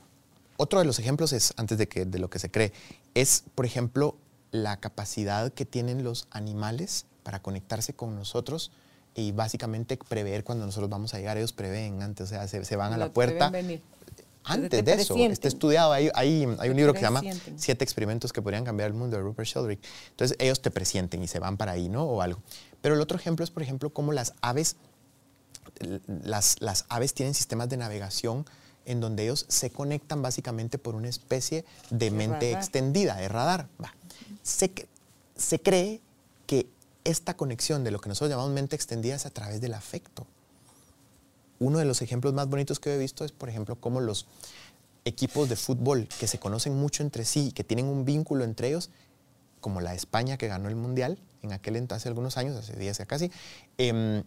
otro de los ejemplos es, antes de, que, de lo que se cree, es, por ejemplo, la capacidad que tienen los animales para conectarse con nosotros y básicamente prever cuando nosotros vamos a llegar. Ellos prevén antes, o sea, se, se van a la puerta antes de eso. Está estudiado, hay, hay, hay un libro que se llama Siete experimentos que podrían cambiar el mundo de Rupert Sheldrake. Entonces ellos te presienten y se van para ahí, ¿no? O algo. Pero el otro ejemplo es, por ejemplo, cómo las aves, las, las aves tienen sistemas de navegación en donde ellos se conectan básicamente por una especie de mente extendida, de radar. Se, se cree esta conexión de lo que nosotros llamamos mente extendida es a través del afecto. Uno de los ejemplos más bonitos que he visto es, por ejemplo, cómo los equipos de fútbol que se conocen mucho entre sí y que tienen un vínculo entre ellos, como la España que ganó el Mundial en aquel entonces, hace algunos años, hace 10 ya casi, em,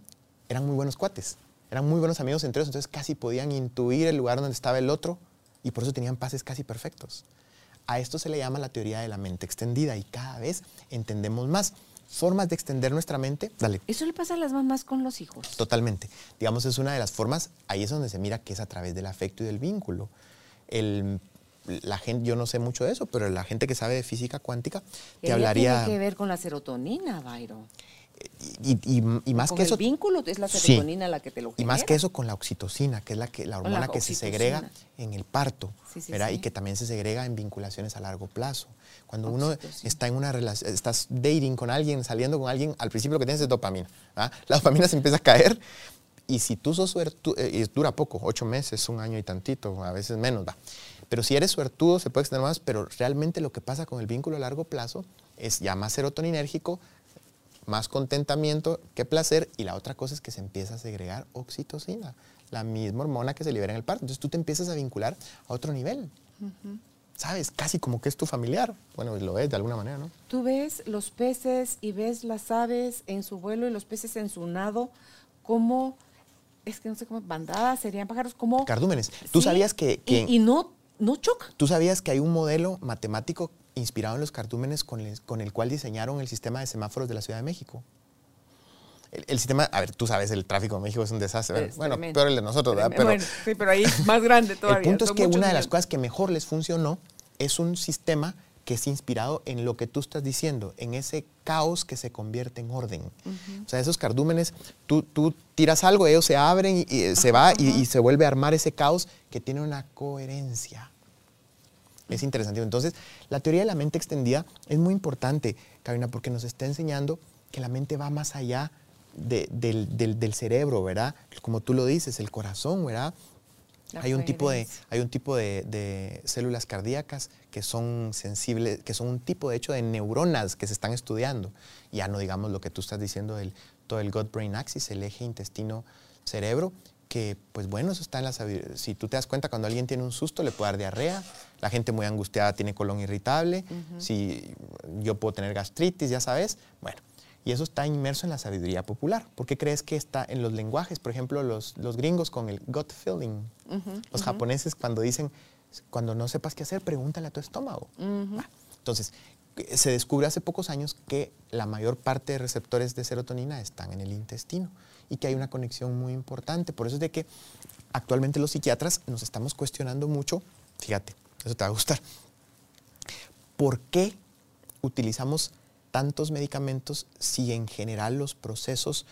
eran muy buenos cuates, eran muy buenos amigos entre ellos, entonces casi podían intuir el lugar donde estaba el otro y por eso tenían pases casi perfectos. A esto se le llama la teoría de la mente extendida y cada vez entendemos más formas de extender nuestra mente. Dale. Eso le pasa a las mamás con los hijos. Totalmente. Digamos, es una de las formas, ahí es donde se mira que es a través del afecto y del vínculo. El, la gente, yo no sé mucho de eso, pero la gente que sabe de física cuántica te hablaría. tiene que ver con la serotonina, Byron. Y, más que eso. El vínculo es la serotonina la que te lo genera. Y más que eso con la oxitocina, que es la, que, la hormona que se segrega en el parto, y que también se segrega en vinculaciones a largo plazo. Cuando uno está en una relación, estás dating con alguien, saliendo con alguien, al principio lo que tienes es dopamina. La dopamina se empieza a caer y si tú sos suertudo, eh, y dura poco, ocho meses, un año y tantito, a veces menos, va. Pero si eres suertudo, se puede extender más, pero realmente lo que pasa con el vínculo a largo plazo es ya más serotoninérgico, más contentamiento que placer, y la otra cosa es que se empieza a segregar oxitocina, la misma hormona que se libera en el parto. Entonces tú te empiezas a vincular a otro nivel. ¿Sabes? Casi como que es tu familiar. Bueno, lo ves de alguna manera, ¿no? Tú ves los peces y ves las aves en su vuelo y los peces en su nado, como, es que no sé cómo, bandadas, serían pájaros, como... Cardúmenes. ¿Tú sabías que... y, no, no choca. ¿Tú sabías que hay un modelo matemático inspirado en los cardúmenes con el, con el cual diseñaron el sistema de semáforos de la Ciudad de México? El, sistema, a ver, tú sabes, el tráfico en México es un desastre. bueno, peor el de nosotros, ¿verdad? Pero, sí, pero ahí más grande todavía. El punto es que una de las cosas que mejor les funcionó es un sistema que es inspirado en lo que tú estás diciendo, en ese caos que se convierte en orden. O sea, esos cardúmenes, tú, tú, tiras algo, ellos se abren y, se va y, se vuelve a armar ese caos que tiene una coherencia. Es interesante. Entonces, la teoría de la mente extendida es muy importante, Karina, porque nos está enseñando que la mente va más allá del, del, cerebro, ¿verdad? Como tú lo dices, el corazón, ¿verdad? hay un, tipo de, hay un tipo de, células cardíacas que son sensibles, que son un tipo de hecho de neuronas que se están estudiando. Ya no digamos lo que tú estás diciendo del todo el gut-brain axis, el eje intestino-cerebro, que pues bueno, eso está en la Si tú te das cuenta, cuando alguien tiene un susto le puede dar diarrea, la gente muy angustiada tiene colon irritable, si yo puedo tener gastritis, ya sabes, bueno. Y eso está inmerso en la sabiduría popular. ¿Por qué crees que está en los lenguajes? Por ejemplo, los, los gringos con el gut feeling. los japoneses cuando dicen, cuando no sepas qué hacer, pregúntale a tu estómago. entonces, se descubre hace pocos años que la mayor parte de receptores de serotonina están en el intestino y que hay una conexión muy importante. Por eso es de que actualmente los psiquiatras nos estamos cuestionando mucho, fíjate, eso te va a gustar, ¿por qué utilizamos tantos medicamentos si en general los procesos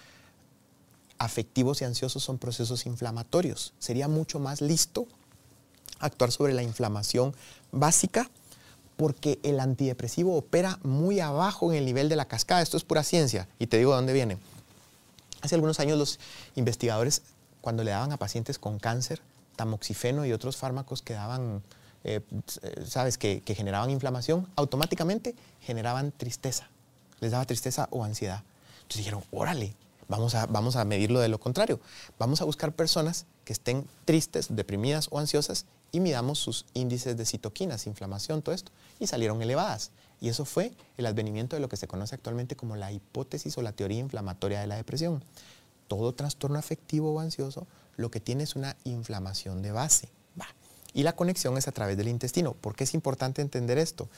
afectivos y ansiosos son procesos inflamatorios? Sería mucho más listo actuar sobre la inflamación básica porque el antidepresivo opera muy abajo en el nivel de la cascada. Esto es pura ciencia y te digo de dónde viene. Hace algunos años los investigadores, cuando le daban a pacientes con cáncer, tamoxifeno y otros fármacos que daban eh, sabes, que, generaban inflamación, automáticamente generaban tristeza. Les daba tristeza o ansiedad. Entonces dijeron, órale, vamos a, vamos a medirlo de lo contrario. Vamos a buscar personas que estén tristes, deprimidas o ansiosas y midamos sus índices de citoquinas, inflamación, todo esto. Y salieron elevadas. Y eso fue el advenimiento de lo que se conoce actualmente como la hipótesis o la teoría inflamatoria de la depresión. Todo trastorno afectivo o ansioso lo que tiene es una inflamación de base. Y la conexión es a través del intestino. ¿Por qué es importante entender esto?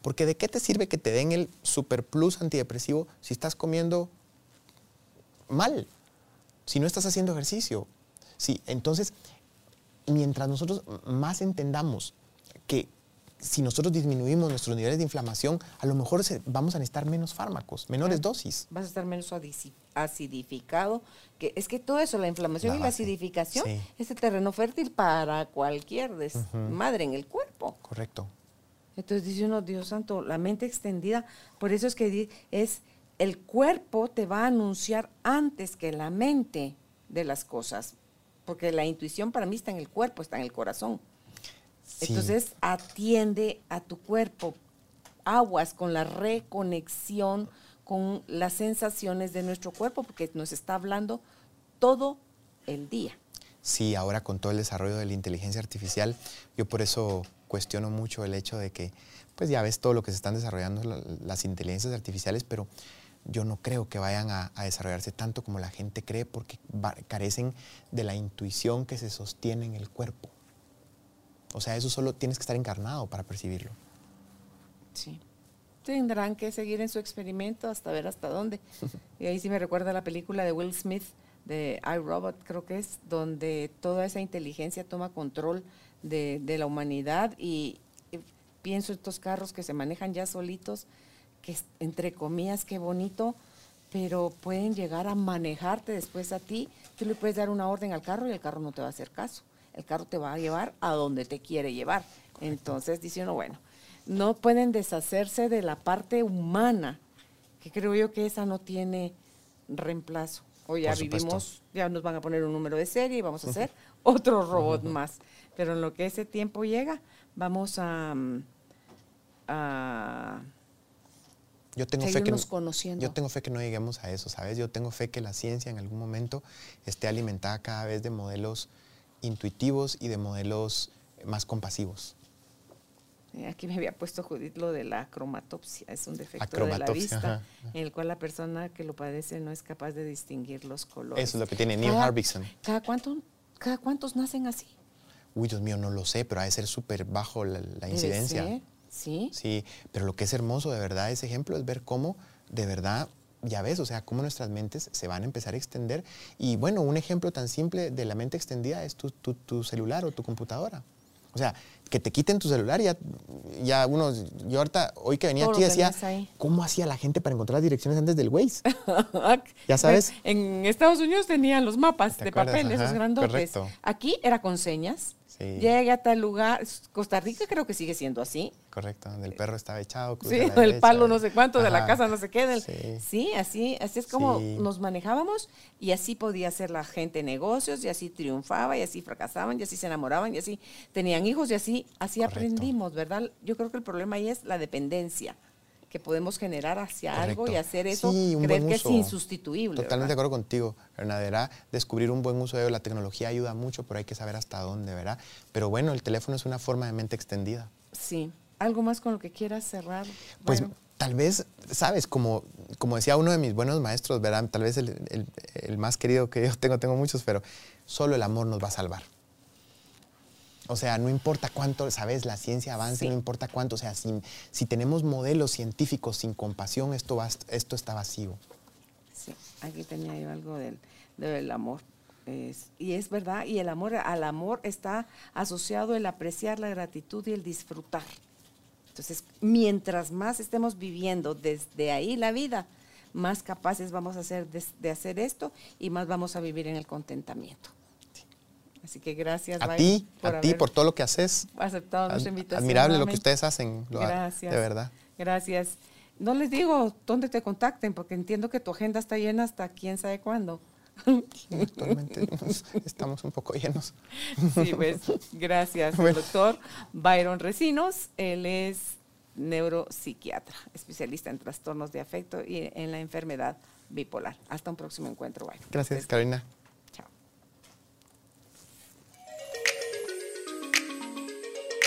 Porque ¿de qué te sirve que te den el super plus antidepresivo si estás comiendo mal? Si no estás haciendo ejercicio. Sí, entonces, mientras nosotros más entendamos que si nosotros disminuimos nuestros niveles de inflamación, a lo mejor vamos a necesitar menos fármacos, menores dosis. Vas a estar menos acidificado. Que, es que todo eso, la inflamación y la acidificación, es el terreno fértil para cualquier madre en el cuerpo. Correcto. Entonces dice uno, Dios santo, la mente extendida, por eso es que es el cuerpo te va a anunciar antes que la mente de las cosas, porque la intuición para mí está en el cuerpo, está en el corazón. Entonces atiende a tu cuerpo, aguas con la reconexión con las sensaciones de nuestro cuerpo, porque nos está hablando todo el día. Sí, ahora con todo el desarrollo de la inteligencia artificial, yo por eso cuestiono mucho el hecho de que, pues ya ves todo lo que se están desarrollando las inteligencias artificiales, pero yo no creo que vayan a, desarrollarse tanto como la gente cree porque carecen de la intuición que se sostiene en el cuerpo. O sea, eso solo tienes que estar encarnado para percibirlo. Sí. Tendrán que seguir en su experimento hasta ver hasta dónde. y ahí sí me recuerda la película de Will Smith, de iRobot, creo que es, donde toda esa inteligencia toma control de, la humanidad y, pienso en estos carros que se manejan ya solitos, que entre comillas, qué bonito, pero pueden llegar a manejarte después a ti. Tú le puedes dar una orden al carro y el carro no te va a hacer caso el carro te va a llevar a donde te quiere llevar. Entonces dice uno, bueno, no pueden deshacerse de la parte humana, que creo yo que esa no tiene reemplazo. Hoy ya vivimos, ya nos van a poner un número de serie y vamos a hacer otro robot más. Pero en lo que ese tiempo llega, vamos a, mm, yo tengo fe que no, Yo tengo fe que no lleguemos a eso, ¿sabes? Yo tengo fe que la ciencia en algún momento esté alimentada cada vez de modelos intuitivos y de modelos más compasivos. Aquí me había puesto Judith lo de la cromatopsia, es un defecto de la vista en el cual la persona que lo padece no es capaz de distinguir los colores. Eso es lo que tiene Neil Harbison. ¿cada, cuánto, ¿Cada cuántos nacen así? Uy, Dios mío, no lo sé, pero ha de ser súper bajo la, incidencia. Sí. Sí, pero lo que es hermoso de verdad ese ejemplo es ver cómo de verdad ya ves, o sea, cómo nuestras mentes se van a empezar a extender. Y bueno, un ejemplo tan simple de la mente extendida es tu, tu, celular o tu computadora. O sea, que te quiten tu celular ya, ya uno, yo ahorita, hoy que venía aquí decía, ¿cómo hacía la gente para encontrar las direcciones antes del Waze? ya sabes. En Estados Unidos tenían los mapas de papel, esos grandotes. Aquí era con señas. Llegue a tal lugar. Costa Rica creo que sigue siendo así. Correcto, donde el perro estaba echado. Sí, el palo no sé cuánto, de la casa no sé qué. sí. así, así es como nos manejábamos y así podía hacer la gente negocios y así triunfaba y así fracasaban y así se enamoraban y así tenían hijos y así, así aprendimos, ¿verdad? Yo creo que el problema ahí es la dependencia que podemos generar hacia algo y hacer eso, creer que es insustituible. Totalmente de acuerdo contigo, Bernadera. Descubrir un buen uso de la tecnología ayuda mucho, pero hay que saber hasta dónde, ¿verdad? Pero bueno, el teléfono es una forma de mente extendida. Sí. ¿Algo más con lo que quieras cerrar? Pues tal vez, sabes, como, como decía uno de mis buenos maestros, ¿verdad? Tal vez el, el más querido que yo tengo, tengo muchos, pero solo el amor nos va a salvar. O sea, no importa cuánto, ¿sabes? La ciencia avance, no importa cuánto. O sea, si, si, tenemos modelos científicos sin compasión, esto, va, esto está vacío. Sí, aquí tenía yo algo del, del amor. y es verdad, y el amor, al amor está asociado el apreciar la gratitud y el disfrutar. Entonces, mientras más estemos viviendo desde ahí la vida, más capaces vamos a ser de hacer esto y más vamos a vivir en el contentamiento. Así que gracias. A ti, a ti por todo lo que haces. Aceptado nuestra invitación. Admirable lo que ustedes hacen. gracias. De verdad. Gracias. No les digo dónde te contacten, porque entiendo que tu agenda está llena hasta quién sabe cuándo. Actualmente estamos un poco llenos. Sí, pues gracias, doctor Byron Recinos. Él es neuropsiquiatra, especialista en trastornos de afecto y en la enfermedad bipolar. Hasta un próximo encuentro, Byron. Gracias, Carolina.